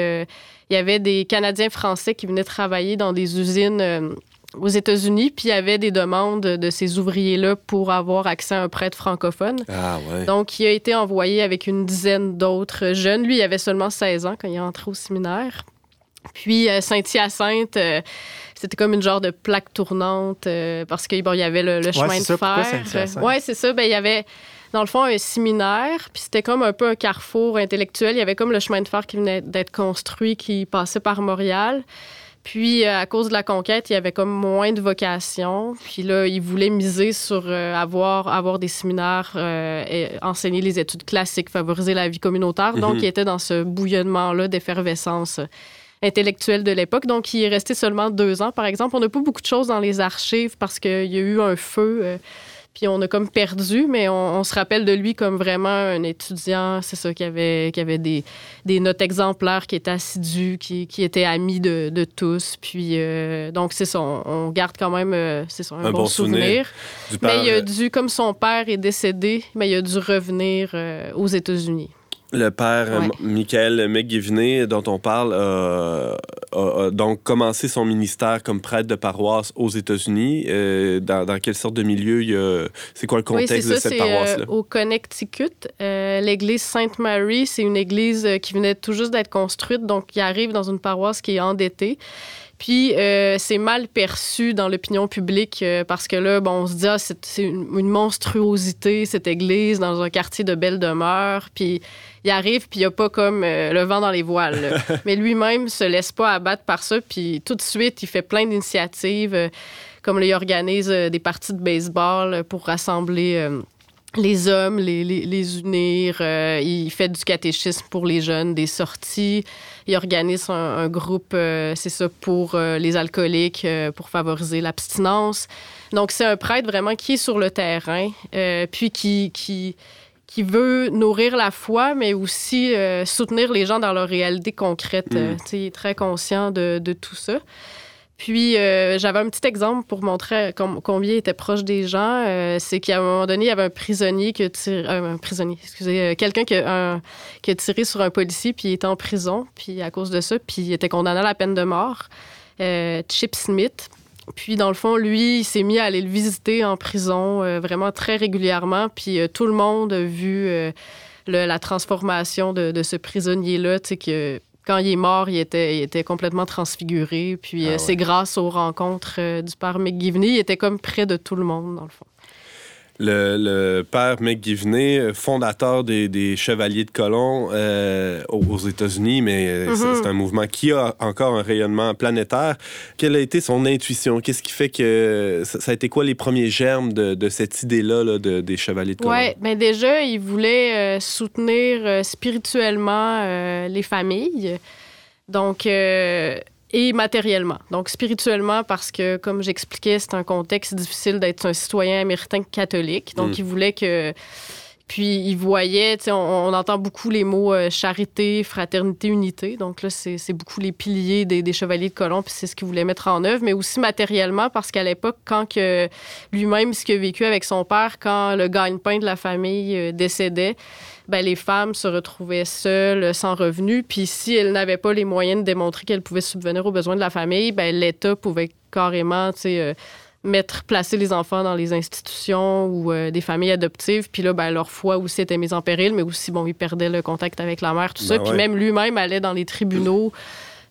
il y avait des Canadiens français qui venaient travailler dans des usines aux États-Unis, puis il y avait des demandes de ces ouvriers-là pour avoir accès à un prêtre francophone. Ah, ouais. Donc, il a été envoyé avec une dizaine d'autres jeunes. Lui, il avait seulement 16 ans quand il est entré au séminaire. Puis, euh, Saint-Hyacinthe, euh, c'était comme une genre de plaque tournante euh, parce qu'il bon, y avait le, chemin de ça, fer. Oui, c'est ça. Ben, il y avait dans le fond, un séminaire, puis c'était comme un peu un carrefour intellectuel. Il y avait comme le chemin de fer qui venait d'être construit, qui passait par Montréal. Puis, euh, à cause de la conquête, il y avait comme moins de vocation. Puis là, il voulait miser sur euh, avoir, avoir des séminaires, euh, et enseigner les études classiques, favoriser la vie communautaire. Donc, mhm. il était dans ce bouillonnement-là d'effervescence intellectuelle de l'époque. Donc, il est resté seulement deux ans, par exemple. On n'a pas beaucoup de choses dans les archives parce qu'il y a eu un feu puis on a comme perdu, mais on, se rappelle de lui comme vraiment un étudiant, c'est ça, qui avait, qui avait des, des notes exemplaires, qui était assidu, qui, qui était ami de, de tous. Puis euh, donc, c'est ça, on, garde quand même, euh, c'est ça, un, bon, souvenir. mais il a dû, comme son père est décédé, mais il a dû revenir euh, aux États-Unis. Le père Michael McGivney, dont on parle, a, donc commencé son ministère comme prêtre de paroisse aux États-Unis. Euh, dans, quelle sorte de milieu C'est quoi le contexte de cette paroisse-là? Euh, au Connecticut, euh, l'église Sainte Mary, c'est une église qui venait tout juste d'être construite, donc qui arrive dans une paroisse qui est endettée. Puis c'est mal perçu dans l'opinion publique parce que là, bon, on se dit, ah, c'est une, une, monstruosité, cette église, dans un quartier de belle demeure. Puis il arrive, puis il n'y a pas comme euh, le vent dans les voiles. Mais lui-même se laisse pas abattre par ça, puis tout de suite, il fait plein d'initiatives, euh, comme il organise euh, des parties de baseball pour rassembler les hommes, les, les, unir. il fait du catéchisme pour les jeunes, des sorties. Il organise un, groupe, c'est ça, pour les alcooliques, pour favoriser l'abstinence. Donc, c'est un prêtre vraiment qui est sur le terrain, puis qui, qui, qui veut nourrir la foi, mais aussi euh, soutenir les gens dans leur réalité concrète. Mm. Euh, il est très conscient de, tout ça. Puis, euh, j'avais un petit exemple pour montrer combien il était proche des gens. c'est qu'à un moment donné, il y avait un prisonnier qui a tiré... un prisonnier, excusez, quelqu'un qui, a tiré sur un policier, puis il était en prison, puis à cause de ça, puis il était condamné à la peine de mort. Chip Smith. Puis, dans le fond, lui, il s'est mis à aller le visiter en prison euh, vraiment très régulièrement. Puis, euh, tout le monde a vu euh, la transformation de, ce prisonnier-là. Tu sais, que quand il est mort, il était, il était complètement transfiguré. Puis, ah c'est grâce aux rencontres du père McGivney. Il était comme près de tout le monde, dans le fond le, père McGivney, euh, fondateur des, Chevaliers de Colomb euh, aux, États-Unis, mais euh, mm-hmm. c'est un mouvement qui a encore un rayonnement planétaire. Quelle a été son intuition? Qu'est-ce qui fait que... Ça, a été quoi les premiers germes de, cette idée-là de, des Chevaliers de Colomb? Oui, bien déjà, il voulait soutenir spirituellement les familles. Donc et matériellement. Donc, spirituellement, parce que, comme j'expliquais, c'est un contexte difficile d'être un citoyen américain catholique. Donc, mm. il voulait que. Puis, il voyait, tu sais, on, entend beaucoup les mots euh, charité, fraternité, unité. Donc, là, c'est beaucoup les piliers des, chevaliers de colomb, puis c'est ce qu'il voulait mettre en œuvre, mais aussi matériellement, parce qu'à l'époque, quand que lui-même, ce qu'il a vécu avec son père, quand le gagne-pain de la famille euh, décédait, ben, les femmes se retrouvaient seules, sans revenus. Puis si elles n'avaient pas les moyens de démontrer qu'elles pouvaient subvenir aux besoins de la famille, ben, l'État pouvait carrément, euh, mettre, placer les enfants dans les institutions ou euh, des familles adoptives. Puis là, ben, leur foi aussi était mise en péril, mais aussi, bon, ils perdaient le contact avec la mère, tout ça. Ben puis même lui-même allait dans les tribunaux,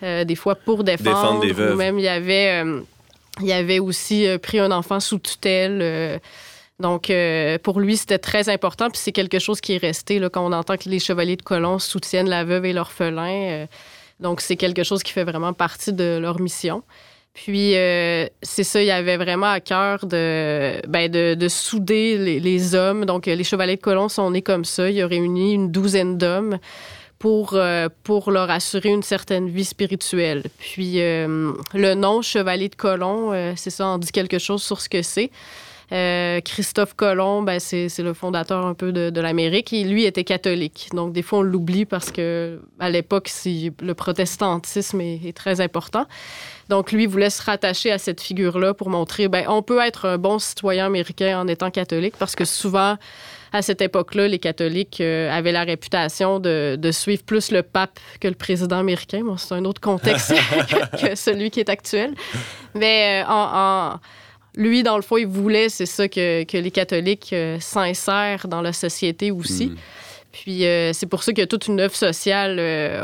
euh, des fois pour défendre. défendre des Ou même, il y avait, il y avait aussi pris un enfant sous tutelle. Donc, euh, pour lui, c'était très important. Puis c'est quelque chose qui est resté là, quand on entend que les chevaliers de colons soutiennent la veuve et l'orphelin. Euh, donc, c'est quelque chose qui fait vraiment partie de leur mission. Puis, euh, c'est ça, il avait vraiment à cœur de, ben, de, souder les, hommes. Donc, les chevaliers de colons sont nés comme ça. Ils ont réuni une douzaine d'hommes pour, pour leur assurer une certaine vie spirituelle. Puis, le nom chevalier de colons, c'est ça, on dit quelque chose sur ce que c'est. Euh, Christophe Colomb, ben, c'est le fondateur un peu de, l'Amérique et lui était catholique. Donc, des fois, on l'oublie parce que à l'époque, le protestantisme est, très important. Donc, lui voulait se rattacher à cette figure-là pour montrer, ben, on peut être un bon citoyen américain en étant catholique parce que souvent, à cette époque-là, les catholiques euh, avaient la réputation de, de, suivre plus le pape que le président américain. Bon, c'est un autre contexte que, celui qui est actuel. Mais euh, en, lui, dans le fond, il voulait, c'est ça, que, que les catholiques euh, s'insèrent dans la société aussi. Hmm. Puis c'est pour ça qu'il y a toute une œuvre sociale.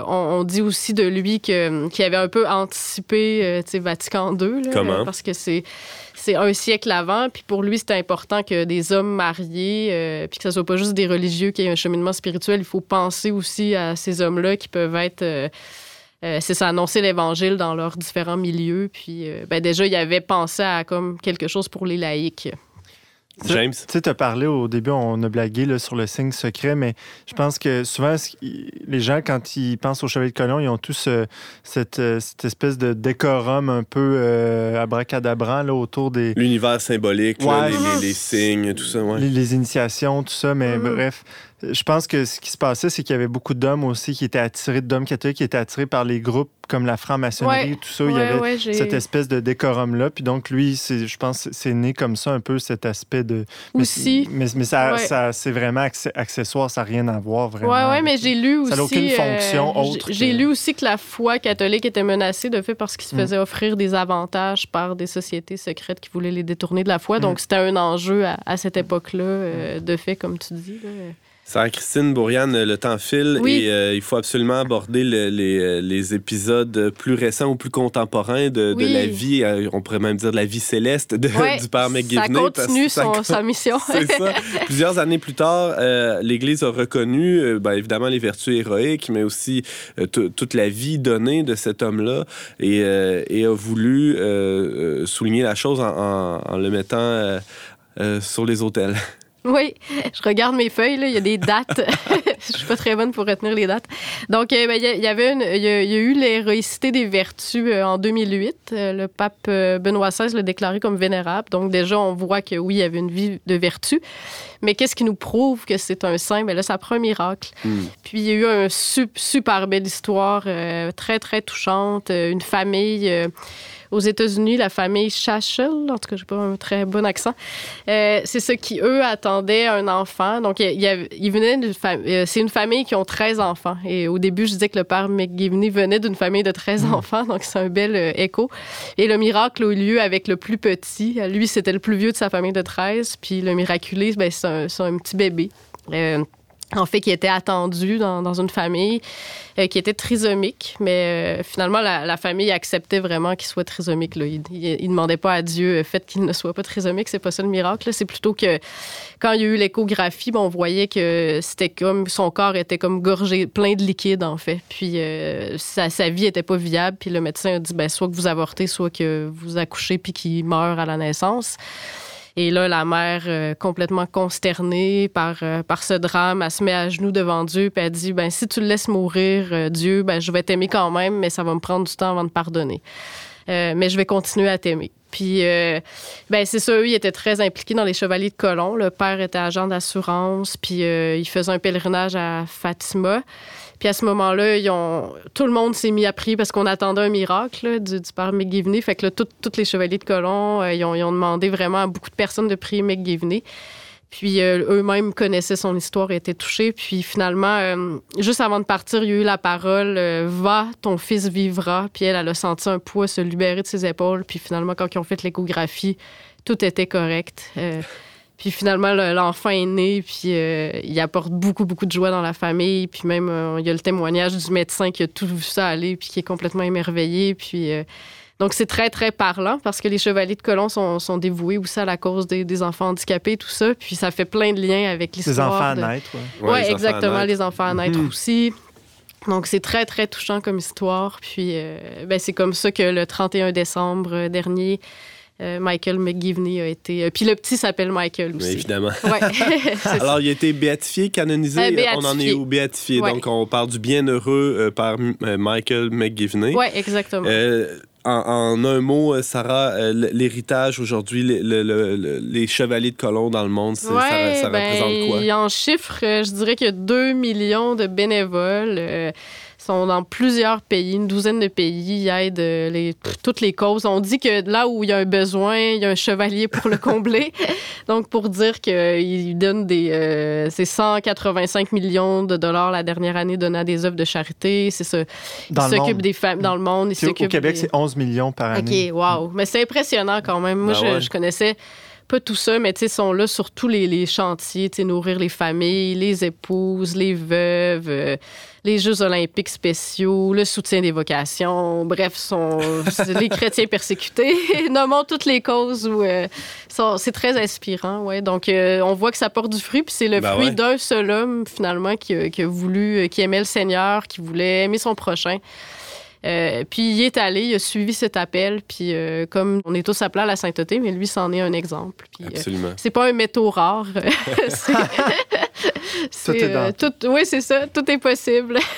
on, dit aussi de lui qu'il avait un peu anticipé Vatican II. Comment? Parce que c'est c'est un siècle avant. Puis pour lui, c'était important que des hommes mariés, euh, puis que ce soit pas juste des religieux qui aient un cheminement spirituel. Il faut penser aussi à ces hommes-là qui peuvent être. Euh, euh, c'est ça, annoncer l'Évangile dans leurs différents milieux. Puis ben déjà, il avait pensé à comme quelque chose pour les laïcs. James? Tu sais, tu as parlé au début, on a blagué là, sur le signe secret, mais je pense que souvent, les gens, quand ils pensent au Chevalier de Colomb, ils ont tous euh, cette, euh, cette, espèce de décorum un peu euh, abracadabrant là, autour des. L'univers symbolique, les, signes, tout ça. Ouais. Les, initiations, tout ça, mais mm-hmm. bref je pense que ce qui se passait, c'est qu'il y avait beaucoup d'hommes aussi qui étaient attirés, d'hommes catholiques qui étaient attirés par les groupes comme la franc-maçonnerie, tout ça. il y avait cette espèce de décorum-là. Puis donc, lui, je pense c'est né comme ça un peu cet aspect de. Aussi. Mais, mais, ça, c'est vraiment accessoire, ça n'a rien à voir vraiment. Oui, oui, mais j'ai lu aussi. Ça n'a aucune fonction euh, autre. J'ai lu aussi que la foi catholique était menacée de fait parce qu'il se mm. faisait offrir des avantages par des sociétés secrètes qui voulaient les détourner de la foi. Mm. Donc, c'était un enjeu à, cette époque-là, euh, de fait, comme tu dis. Là. Christine Bourriane, le temps file et euh, il faut absolument aborder euh, les, épisodes plus récents ou plus contemporains de, la vie, euh, on pourrait même dire de la vie céleste de, du père McGivney. Ça continue sa mission. C'est ça. Plusieurs années plus tard, l'Église a reconnu, ben, évidemment, les vertus héroïques, mais aussi toute la vie donnée de cet homme-là et, a voulu souligner la chose en, en le mettant sur les autels. Oui, je regarde mes feuilles, là, il y a des dates. je suis pas très bonne pour retenir les dates. Donc, euh, ben, il, y avait une, il, y a, eu l'héroïcité des vertus euh, en 2008. Euh, le pape Benoît XVI l'a déclaré comme vénérable. Donc, déjà, on voit que oui, il y avait une vie de vertu. Mais qu'est-ce qui nous prouve que c'est un saint? Bien là, ça prend un miracle. Hmm. Puis, il y a eu une super belle histoire, très, très touchante. Une famille aux États-Unis, la famille Shachel, en tout cas, j'ai pas un très bon accent, euh, c'est ce qui, eux, attendaient un enfant. Donc, il, il, venait d'une famille, euh, c'est une famille qui ont 13 enfants. Et au début, je disais que le père McGivney venait d'une famille de 13 hmm. enfants, donc c'est un bel euh, écho. Et le miracle a eu lieu avec le plus petit. Lui, c'était le plus vieux de sa famille de 13, puis le miraculé, ben, c'est un, un, petit bébé en fait, qui était attendu dans, une famille euh, qui était trisomique, mais euh, finalement, la, famille acceptait vraiment qu'il soit trisomique. Là. Il ne demandait pas à Dieu le fait qu'il ne soit pas trisomique, c'est pas ça le miracle. C'est plutôt que quand il y a eu l'échographie, on voyait que c'était comme son corps était comme gorgé, plein de liquide, en fait. Puis euh, sa, sa, vie était pas viable, puis le médecin a dit ben, soit que vous avortez, soit que vous accouchez, puis qu'il meurt à la naissance. Et là, la mère, euh, complètement consternée par, euh, par ce drame, elle se met à genoux devant Dieu, puis elle dit ben, Si tu le laisses mourir, euh, Dieu, ben, je vais t'aimer quand même, mais ça va me prendre du temps avant de pardonner. mais je vais continuer à t'aimer. Puis, ben, c'est ça, eux, ils étaient très impliqués dans les Chevaliers de Colomb. Le père était agent d'assurance, puis il faisait un pèlerinage à Fatima. Puis à ce moment-là, tout le monde s'est mis à prier parce qu'on attendait un miracle du, père McGivney. Fait que là, tous les chevaliers de colon, euh, ils, ont, demandé vraiment à beaucoup de personnes de prier McGivney. Puis euh, eux-mêmes connaissaient son histoire et étaient touchés. Puis finalement, euh, juste avant de partir, il y a eu la parole Va, ton fils vivra. Puis elle, elle a senti un poids se libérer de ses épaules. Puis finalement, quand ils ont fait l'échographie, tout était correct. Puis finalement, l'enfant est né, puis euh, il apporte beaucoup, beaucoup de joie dans la famille. Puis même, euh, il y a le témoignage du médecin qui a tout vu ça aller, puis qui est complètement émerveillé. Puis euh, donc, c'est très, très parlant parce que les chevaliers de colon sont, sont dévoués aussi à la cause des, enfants handicapés, tout ça. Puis ça fait plein de liens avec l'histoire. Les enfants à naître, oui. Ouais, exactement, les enfants à naître mhm. aussi. Donc, c'est très, très touchant comme histoire. Puis, ben, c'est comme ça que le 31 décembre dernier, euh, Michael McGivney a été. Euh, puis le petit s'appelle Michael aussi. évidemment. Ouais. Alors, il a été béatifié, canonisé. Euh, on en est où béatifié. Donc, on parle du bienheureux par Michael McGivney. Oui, exactement. en, un mot, euh, Sarah, euh, l'héritage aujourd'hui, les chevaliers de colons dans le monde, ça, représente ben, quoi? En chiffres, je dirais qu'il y a 2 millions de bénévoles sont dans plusieurs pays, une douzaine de pays, ils aident euh, les, toutes les causes. On dit que là où il y a un besoin, il y a un chevalier pour le combler. Donc, pour dire qu'ils donnent des... Euh, c'est 185 millions de dollars la dernière année donnés à des œuvres de charité. C'est ça. Ils s'occupent des femmes dans le monde. Ils au Québec, c'est 11 millions par année. OK, wow. Mais c'est impressionnant quand même. Moi, ben je, je connaissais pas tout ça, mais ils sont là sur tous les, les chantiers, nourrir les familles, les épouses, les veuves, euh, les Jeux olympiques spéciaux, le soutien des vocations, bref, sont les chrétiens persécutés. Nommons toutes les causes où euh, c'est très inspirant, ouais. Donc, euh, on voit que ça porte du fruit, puis c'est le ben fruit d'un seul homme, finalement, qui, qui, a voulu, qui aimait le Seigneur, qui voulait aimer son prochain. Euh, puis il est allé, il a suivi cet appel, puis euh, comme on est tous appelés à la sainteté, mais lui, c'en est un exemple. Puis, euh, Absolument. c'est pas un métaux rare. tout est dans tout, Oui, c'est ça, tout est possible.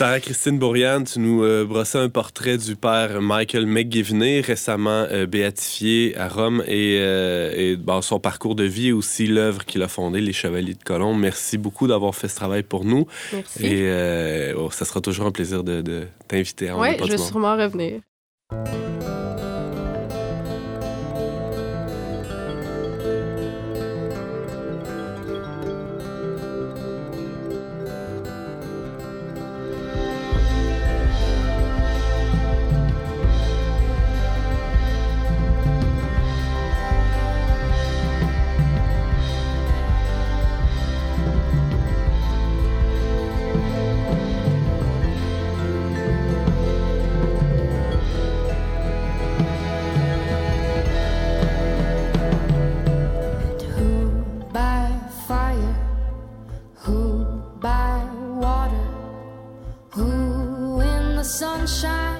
Sarah-Christine Bourriane, tu nous brossais un portrait du père Michael McGivney, récemment béatifié à Rome, et, et son parcours de vie et aussi l'œuvre qu'il a fondée, Les Chevaliers de Colomb. Merci beaucoup d'avoir fait ce travail pour nous. Merci. Et oh, ça sera toujours un plaisir de, de t'inviter. Oui, je vais sûrement revenir. sunshine.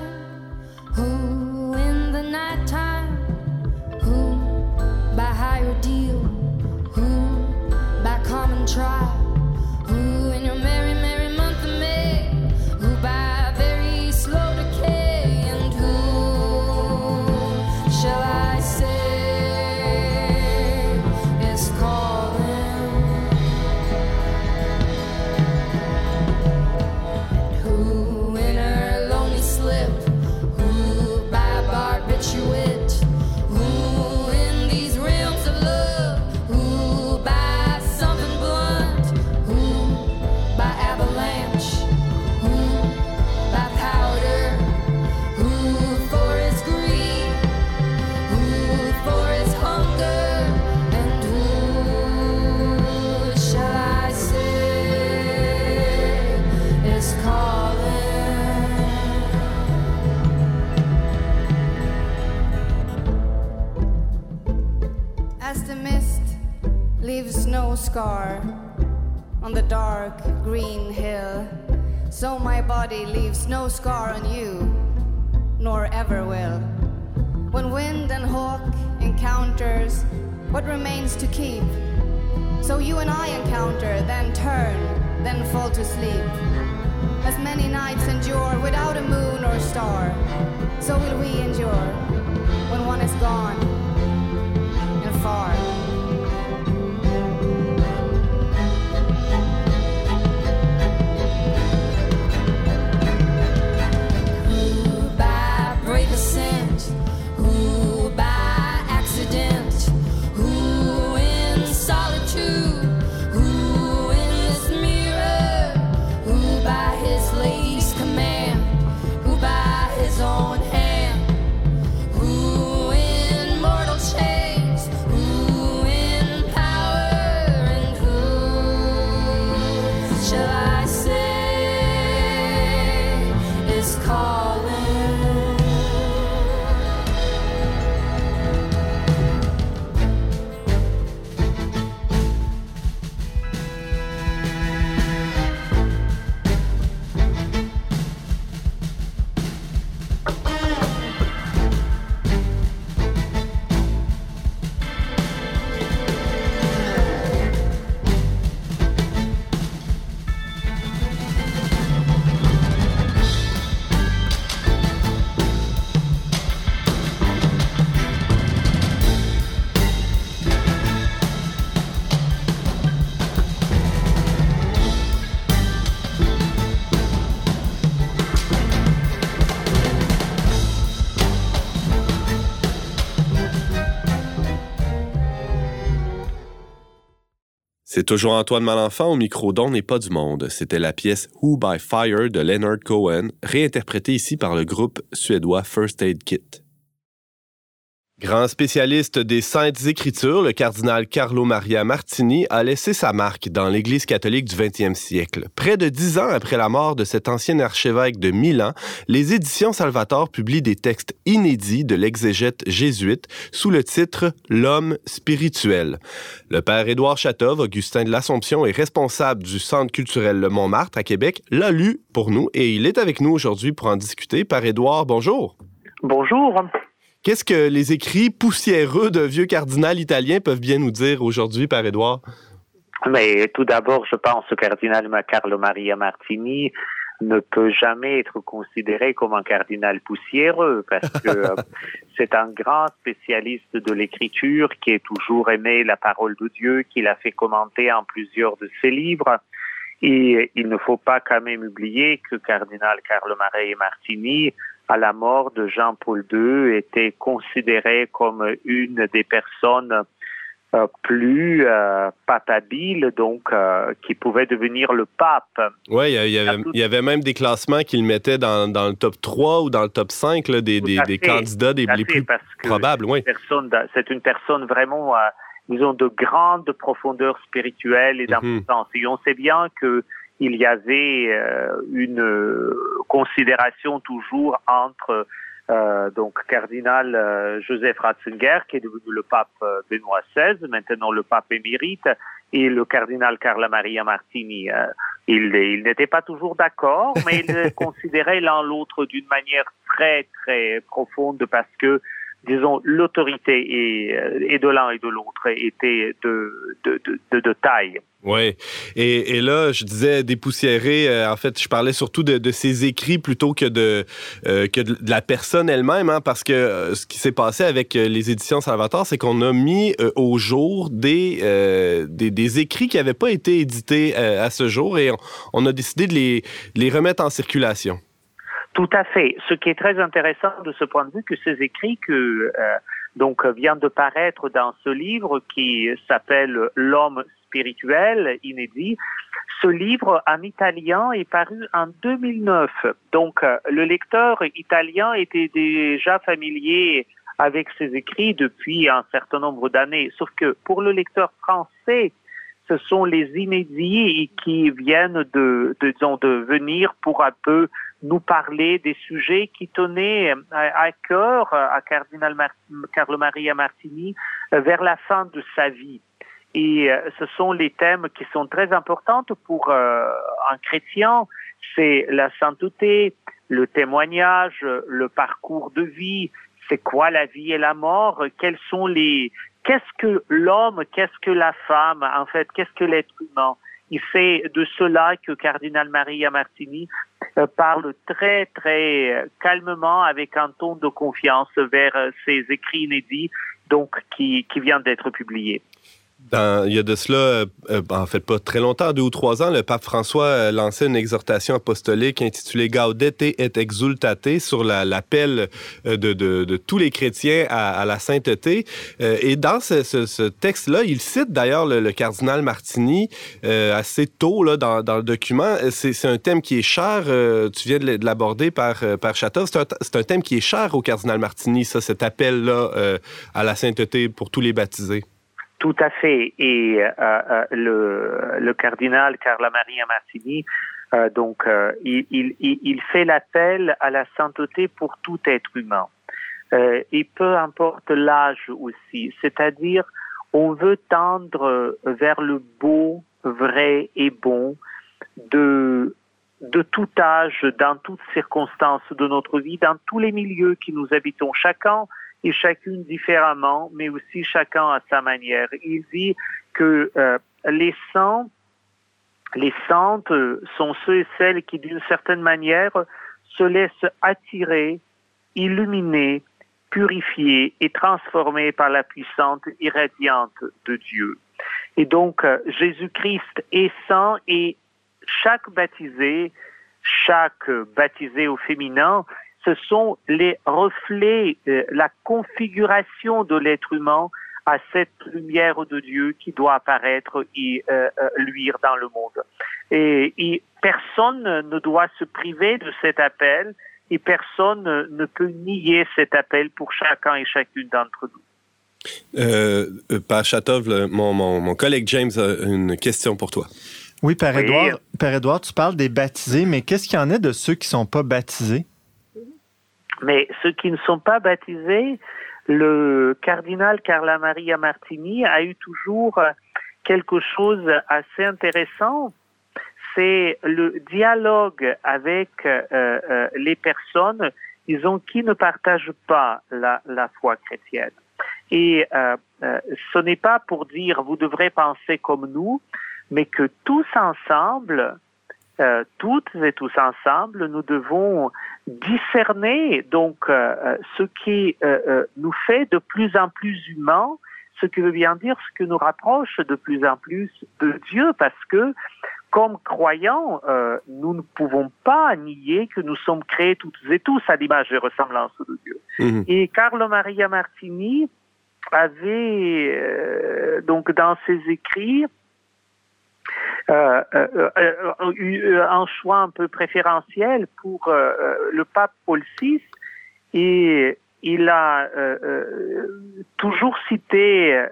Scar on the dark green hill. So my body leaves no scar on you, nor ever will. When wind and hawk encounters, what remains to keep? So you and I encounter, then turn, then fall to sleep. As many nights endure without a moon or star, so will we endure when one is gone C'est toujours Antoine Malenfant au micro d'On n'est pas du monde. C'était la pièce Who by Fire de Leonard Cohen, réinterprétée ici par le groupe suédois First Aid Kit. Grand spécialiste des saintes écritures, le cardinal Carlo Maria Martini a laissé sa marque dans l'Église catholique du 20e siècle. Près de dix ans après la mort de cet ancien archevêque de Milan, les éditions Salvator publient des textes inédits de l'exégète jésuite sous le titre L'homme spirituel. Le père Édouard Chatov, Augustin de l'Assomption et responsable du Centre culturel Le Montmartre à Québec, l'a lu pour nous et il est avec nous aujourd'hui pour en discuter. Père Édouard, bonjour. Bonjour. Qu'est-ce que les écrits poussiéreux de vieux cardinal italien peuvent bien nous dire aujourd'hui, Père Édouard? Mais tout d'abord, je pense que cardinal Carlo Maria Martini ne peut jamais être considéré comme un cardinal poussiéreux parce que euh, c'est un grand spécialiste de l'écriture qui a toujours aimé la parole de Dieu, qu'il a fait commenter en plusieurs de ses livres. Et il ne faut pas quand même oublier que cardinal Carlo Maria Martini à la mort de Jean-Paul II était considéré comme une des personnes euh, plus euh, papabiles, donc euh, qui pouvait devenir le pape. Oui, il y, avait, même des classements qu'il mettait dans, le top 3 ou dans le top 5 des, candidats des, les plus probables. Oui. C'est une personne vraiment, disons, de grande profondeur spirituelle et mhm. d'importance. Et on sait bien que il y avait euh, une considération toujours entre euh, donc cardinal euh, Joseph Ratzinger, qui est devenu le pape Benoît XVI, maintenant le pape émérite, et le cardinal Carla Maria Martini. ils il n'étaient pas toujours d'accord, mais ils considéraient l'un l'autre d'une manière très très profonde parce que disons, l'autorité et, et, de l'un et de l'autre était de, de, de, de taille. Oui. Et, et, là, je disais dépoussiérer, euh, en fait, je parlais surtout de, de ses écrits plutôt que de, euh, que de, la personne elle-même, hein, parce que euh, ce qui s'est passé avec les éditions Salvatore, c'est qu'on a mis au jour des, des, des, écrits qui n'avaient pas été édités à ce jour et on, on, a décidé de les, les remettre en circulation. Tout à fait. Ce qui est très intéressant de ce point de vue, que ces écrits que euh, donc vient de paraître dans ce livre qui s'appelle L'homme spirituel inédit. Ce livre en italien est paru en 2009. Donc euh, le lecteur italien était déjà familier avec ces écrits depuis un certain nombre d'années. Sauf que pour le lecteur français, ce sont les inédits qui viennent de, de, disons, de venir pour un peu nous parler des sujets qui tenaient à, cœur à Cardinal Carlo Maria Martini euh, vers la fin de sa vie. Et euh, ce sont les thèmes qui sont très importants pour euh, un chrétien. C'est la sainteté, le témoignage, le parcours de vie, c'est quoi la vie et la mort, quels sont les, qu'est-ce que l'homme, qu'est-ce que la femme, en fait, qu'est-ce que l'être humain? Il c'est de cela que cardinal Maria Martini euh, parle très très euh, calmement avec un ton de confiance vers euh, ses écrits inédits donc qui, qui vient d'être il y a de cela, euh, euh, en fait, pas très longtemps, deux ou trois ans, le pape François euh, lançait une exhortation apostolique intitulée Gaudete et Exultate sur l'appel de, tous les chrétiens à, la sainteté. et dans ce, texte-là, il cite d'ailleurs le, cardinal Martini assez tôt dans, le document. C'est un thème qui est cher, tu viens de l'aborder par, par c'est un, un, thème qui est cher au cardinal Martini, ça, cet appel-là à la sainteté pour tous les baptisés. Tout à fait. Et euh, euh, le, le, cardinal Carla Maria Martini, euh, donc, euh, il, il, il, fait l'appel à la sainteté pour tout être humain. Euh, et peu importe l'âge aussi. C'est-à-dire, on veut tendre vers le beau, vrai et bon de de tout âge, dans toutes circonstances de notre vie, dans tous les milieux qui nous habitons. Chacun et chacune différemment, mais aussi chacun à sa manière. Il dit que euh, les saints, les saintes sont ceux et celles qui, d'une certaine manière, se laissent attirer, illuminer, purifier et transformer par la puissante irradiante de Dieu. Et donc, euh, Jésus-Christ est saint et chaque baptisé, chaque baptisé au féminin ce sont les reflets, euh, la configuration de l'être humain à cette lumière de Dieu qui doit apparaître et luire dans le monde. Et, et personne ne doit se priver de cet appel et personne ne peut nier cet appel pour chacun et chacune d'entre nous. Euh, Père Chatov, mon, mon, mon, collègue James a une question pour toi. Oui, Père, Édouard, Père Édouard, tu parles des baptisés, mais qu'est-ce qu'il y en a de ceux qui ne sont pas baptisés? Mais ceux qui ne sont pas baptisés, le cardinal Carla Maria Martini a eu toujours quelque chose assez intéressant c'est le dialogue avec euh, euh, les personnes, disons, qui ne partagent pas la, la foi chrétienne. Et euh, ce n'est pas pour dire vous devrez penser comme nous, mais que tous ensemble, toutes et tous ensemble, nous devons discerner donc ce qui nous fait de plus en plus humains, ce qui veut bien dire ce qui nous rapproche de plus en plus de Dieu, parce que comme croyants, euh, nous ne pouvons pas nier que nous sommes créés toutes et tous à l'image et ressemblance de Dieu. Mhm. Et Carlo Maria Martini avait euh, donc dans ses écrits euh, eu un choix un peu préférentiel pour le pape Paul VI et il a toujours cité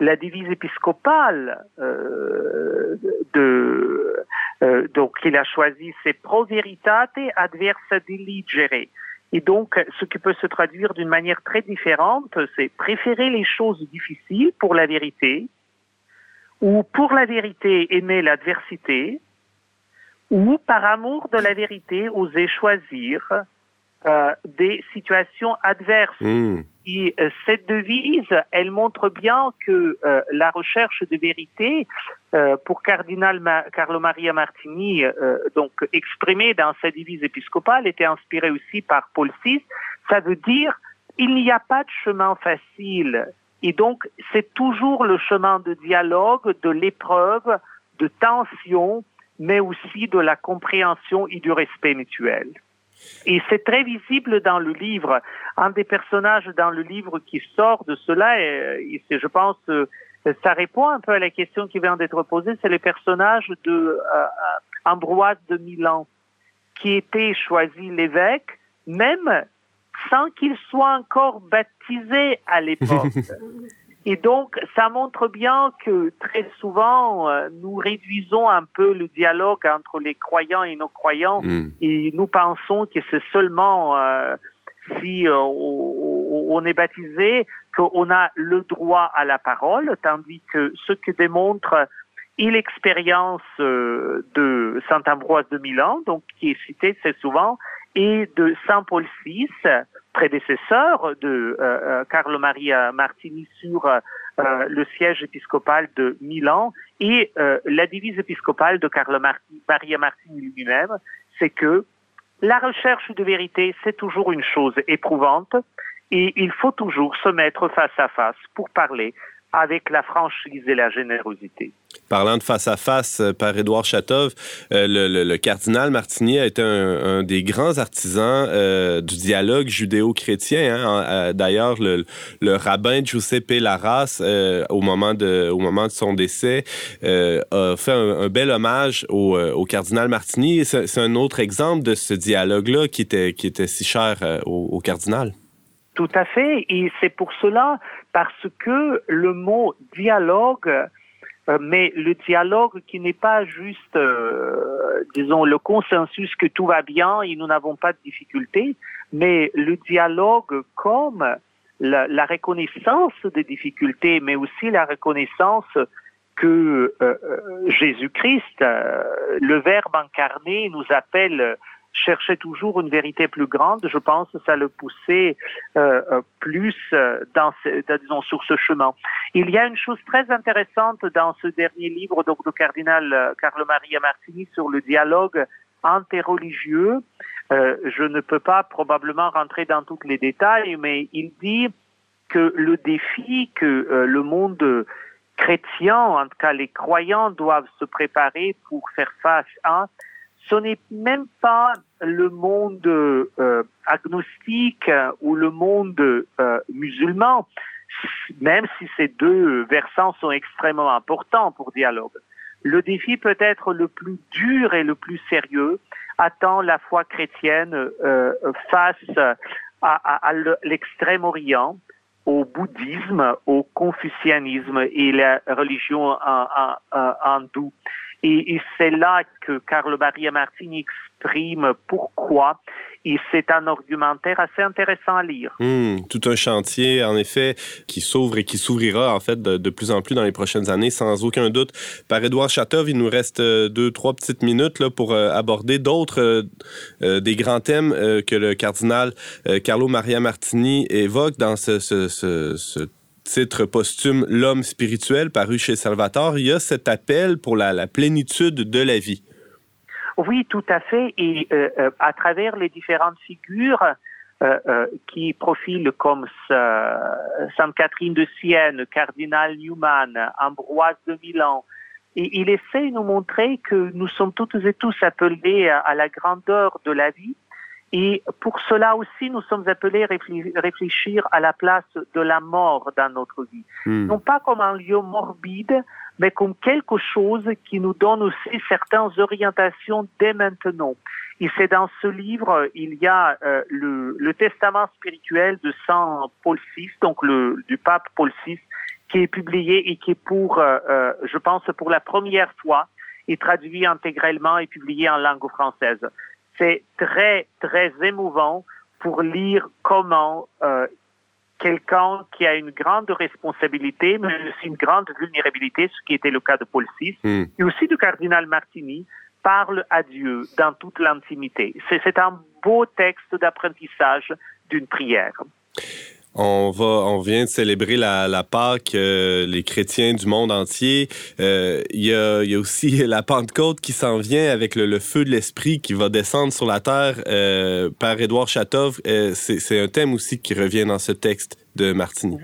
la devise épiscopale euh, de euh, donc il a choisi c'est pro veritate adversa diligere. Et donc ce qui peut se traduire d'une manière très différente c'est préférer les choses difficiles pour la vérité ou pour la vérité aimer l'adversité ou par amour de la vérité oser choisir euh, des situations adverses. Hmm. Et euh, cette devise, elle montre bien que euh, la recherche de vérité, pour cardinal Carlo Maria Martini, donc exprimée dans sa devise épiscopale, était inspirée aussi par Paul VI. Ça veut dire il n'y a pas de chemin facile. Et donc, c'est toujours le chemin de dialogue, de l'épreuve, de tension, mais aussi de la compréhension et du respect mutuel. Et c'est très visible dans le livre. Un des personnages dans le livre qui sort de cela, et, je pense, euh, ça répond un peu à la question qui vient d'être posée, c'est le personnage de euh, Ambroise de Milan, qui était choisi l'évêque, même sans qu'il soit encore baptisé à l'époque. Et donc, ça montre bien que très souvent, euh, nous réduisons un peu le dialogue entre les croyants et nos croyants, hmm. et nous pensons que c'est seulement euh, si euh, on est baptisé qu'on a le droit à la parole, tandis que ce que démontre et l'expérience de Saint Ambroise de Milan, donc qui est cité très souvent, et de Saint Paul VI, prédécesseur de euh, euh, Carlo Maria Martini sur euh, le siège épiscopal de Milan et la devise épiscopale de Carlo Maria Martini lui-même, c'est que la recherche de vérité, c'est toujours une chose éprouvante et il faut toujours se mettre face à face pour parler avec la franchise et la générosité. Parlant de face à face euh, par Édouard Chatov, euh, le, cardinal Martini a été un, des grands artisans euh, du dialogue judéo-chrétien. Hein. D'ailleurs, le, rabbin Giuseppe Larras, au moment de au moment de son décès, a fait un, bel hommage au, cardinal Martini. C'est un autre exemple de ce dialogue-là qui était qui était si cher au cardinal. Tout à fait, et c'est pour cela parce que le mot dialogue, euh, mais le dialogue qui n'est pas juste, euh, disons, le consensus que tout va bien et nous n'avons pas de difficultés, mais le dialogue comme la, reconnaissance des difficultés, mais aussi la reconnaissance que euh, Jésus-Christ, le Verbe incarné, nous appelle cherchait toujours une vérité plus grande, je pense que ça le poussait euh, euh plus euh, dans, disons, sur ce chemin. Il y a une chose très intéressante dans ce dernier livre donc, du cardinal euh, Carlo Maria Martini sur le dialogue interreligieux. Euh, je ne peux pas probablement rentrer dans tous les détails, mais il dit que le défi que le monde chrétien, en tout cas les croyants, doivent se préparer pour faire face à, ce n'est même pas le monde euh, agnostique ou le monde euh, musulman, même si ces deux versants sont extrêmement importants pour dialogue. Le défi peut-être le plus dur et le plus sérieux attend la foi chrétienne euh, face à, l'extrême-orient, au bouddhisme, au confucianisme et la religion hindoue. Et, et c'est là que Carlo Maria Martini exprime pourquoi et c'est un argumentaire assez intéressant à lire. Hmm, tout un chantier, en effet, qui s'ouvre et qui s'ouvrira, en fait, de, plus en plus dans les prochaines années, sans aucun doute. Par Édouard Chatov, il nous reste euh, deux, trois petites minutes là, pour euh, aborder d'autres euh, des grands thèmes que le cardinal Carlo Maria Martini évoque dans ce, ce, ce, titre posthume L'homme spirituel paru chez Salvatore, il y a cet appel pour la, plénitude de la vie. Oui, tout à fait. Et euh, euh, à travers les différentes figures euh, qui profilent comme Sainte Catherine de Sienne, Cardinal Newman, Ambroise de Milan, il essaie de nous montrer que nous sommes toutes et tous appelés à, la grandeur de la vie. Et pour cela aussi, nous sommes appelés à réfléchir à la place de la mort dans notre vie. Hmm. Non pas comme un lieu morbide, mais comme quelque chose qui nous donne aussi certaines orientations dès maintenant. Et c'est dans ce livre, il y a euh, le, le, testament spirituel de Saint Paul VI, donc le, du pape Paul VI, qui est publié et qui est pour, euh, euh, je pense, pour la première fois, et traduit intégralement et publié en langue française. C'est très, très émouvant pour lire comment quelqu'un qui a une grande responsabilité, mais aussi une grande vulnérabilité, ce qui était le cas de Paul VI, hmm. et aussi du cardinal Martini, parle à Dieu dans toute l'intimité. C'est un beau texte d'apprentissage d'une prière. On va, on vient de célébrer la, Pâque, euh, les chrétiens du monde entier. Euh, il y, a, aussi la Pentecôte qui s'en vient avec le, feu de l'esprit qui va descendre sur la terre euh, par Édouard Chatov. C'est un thème aussi qui revient dans ce texte de Martini.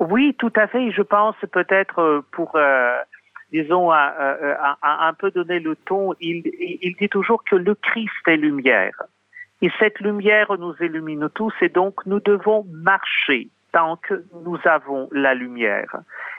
Oui, tout à fait. Je pense peut-être pour disons, un peu donner le ton, il, dit toujours que le Christ est lumière. Et cette lumière nous illumine tous et donc nous devons marcher tant que nous avons la lumière.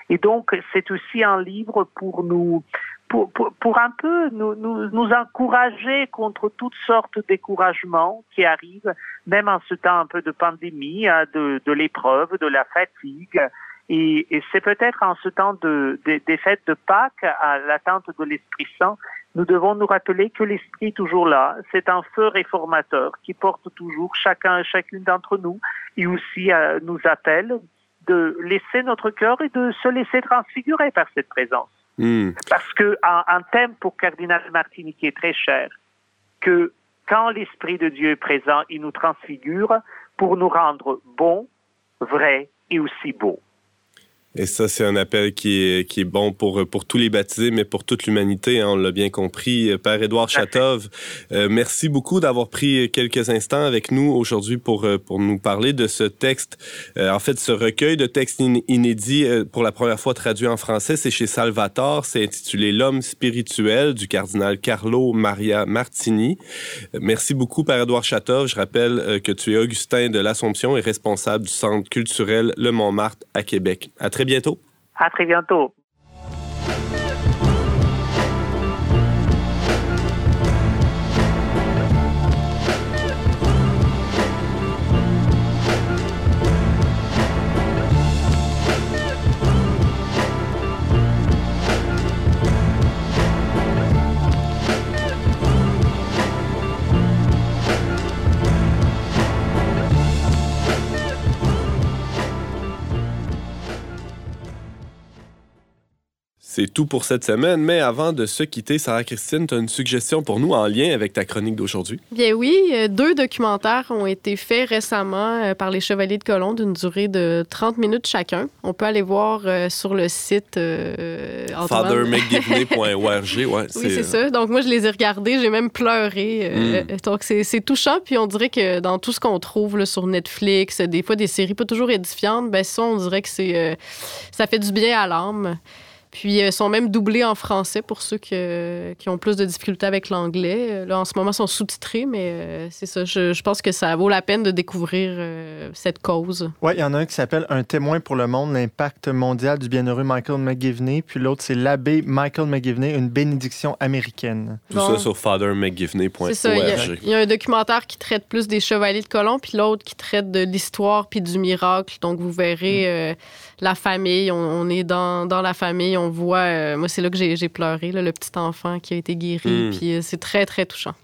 Et donc c'est aussi un livre pour nous, pour, un peu nous, encourager contre toutes sortes de découragements qui arrivent, même en ce temps un peu de pandémie, hein, de, l'épreuve, de la fatigue. Et, c'est peut-être en ce temps de, de, des fêtes de Pâques, à l'attente de l'Esprit Saint, nous devons nous rappeler que l'Esprit est toujours là. C'est un feu réformateur qui porte toujours chacun et chacune d'entre nous et aussi euh, nous appelle de laisser notre cœur et de se laisser transfigurer par cette présence. Hmm. Parce que un, thème pour Cardinal Martini qui est très cher, que quand l'Esprit de Dieu est présent, il nous transfigure pour nous rendre bons, vrais et aussi beaux. Et ça, c'est un appel qui est, qui est bon pour, pour tous les baptisés, mais pour toute l'humanité, hein, on l'a bien compris. Père Édouard Chatov, euh, merci beaucoup d'avoir pris quelques instants avec nous aujourd'hui pour, euh, pour nous parler de ce texte. Euh, en fait, ce recueil de textes inédits, pour la première fois traduit en français, c'est chez Salvatore. C'est intitulé L'homme spirituel du cardinal Carlo Maria Martini. merci beaucoup, Père Édouard Chatov. Je rappelle que tu es Augustin de l'Assomption et responsable du Centre culturel Le Montmartre à Québec. À très bientôt. À très bientôt. C'est tout pour cette semaine, mais avant de se quitter, Sarah-Christine, tu as une suggestion pour nous en lien avec ta chronique d'aujourd'hui? Bien oui, euh, deux documentaires ont été faits récemment euh, par les Chevaliers de Colomb d'une durée de 30 minutes chacun. On peut aller voir euh, sur le site euh, fathermcgivney.org. Ouais, oui, c'est ça. Donc moi, je les ai regardés, j'ai même pleuré. Hmm. Donc c'est touchant, puis on dirait que dans tout ce qu'on trouve là, sur Netflix, des fois des séries pas toujours édifiantes, ben ça, on dirait que c'est ça fait du bien à l'âme. Puis ils sont même doublés en français pour ceux qui, qui ont plus de difficultés avec l'anglais. Là, en ce moment, ils sont sous-titrés, mais c'est ça. Je, je, pense que ça vaut la peine de découvrir cette cause. Oui, il y en a un qui s'appelle Un témoin pour le monde, l'impact mondial du bienheureux Michael McGivney. Puis l'autre, c'est l'abbé Michael McGivney, une bénédiction américaine. Tout ça sur fathermcgivney.org. C'est ça. Il y, a un documentaire qui traite plus des chevaliers de colons, puis l'autre qui traite de l'histoire puis du miracle. Donc, vous verrez mm. la famille. On, est dans, dans, la famille. On voit. moi, c'est là que j'ai pleuré, le petit enfant qui a été guéri. Mm. Puis c'est très, très touchant.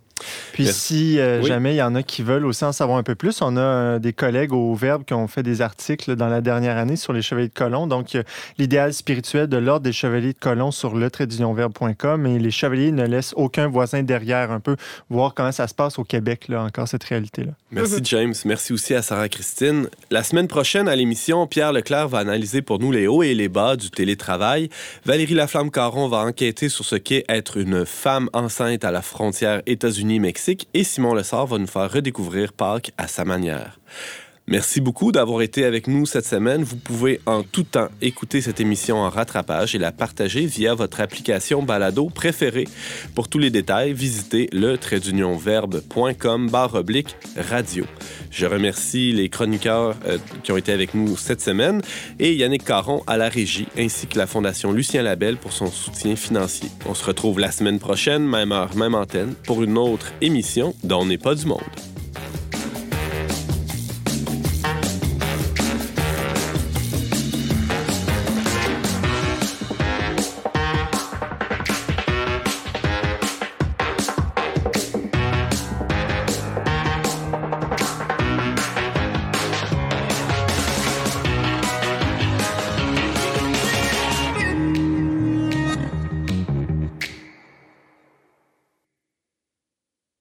Puis si euh, jamais il y en a qui veulent aussi en savoir un peu plus, on a euh, des collègues au Verbe qui ont fait des articles dans la dernière année sur les chevaliers de colon. Donc, l'idéal spirituel de l'ordre des chevaliers de colon sur le verbe.com et les chevaliers ne laissent aucun voisin derrière, un peu voir comment ça se passe au Québec, là, encore cette réalité-là. Merci James. Merci aussi à Sarah Christine. La semaine prochaine à l'émission, Pierre Leclerc va analyser pour nous les hauts et les bas du télétravail. Valérie Laflamme-Caron va enquêter sur ce qu'est être une femme enceinte à la frontière États-Unis Mexique et Simon Lessard va nous faire redécouvrir Pâques à sa manière. Merci beaucoup d'avoir été avec nous cette semaine. Vous pouvez en tout temps écouter cette émission en rattrapage et la partager via votre application balado préférée. Pour tous les détails, visitez le barre oblique radio. Je remercie les chroniqueurs euh, qui ont été avec nous cette semaine et Yannick Caron à la régie ainsi que la Fondation Lucien Labelle pour son soutien financier. On se retrouve la semaine prochaine, même heure, même antenne, pour une autre émission dont n'est pas du monde.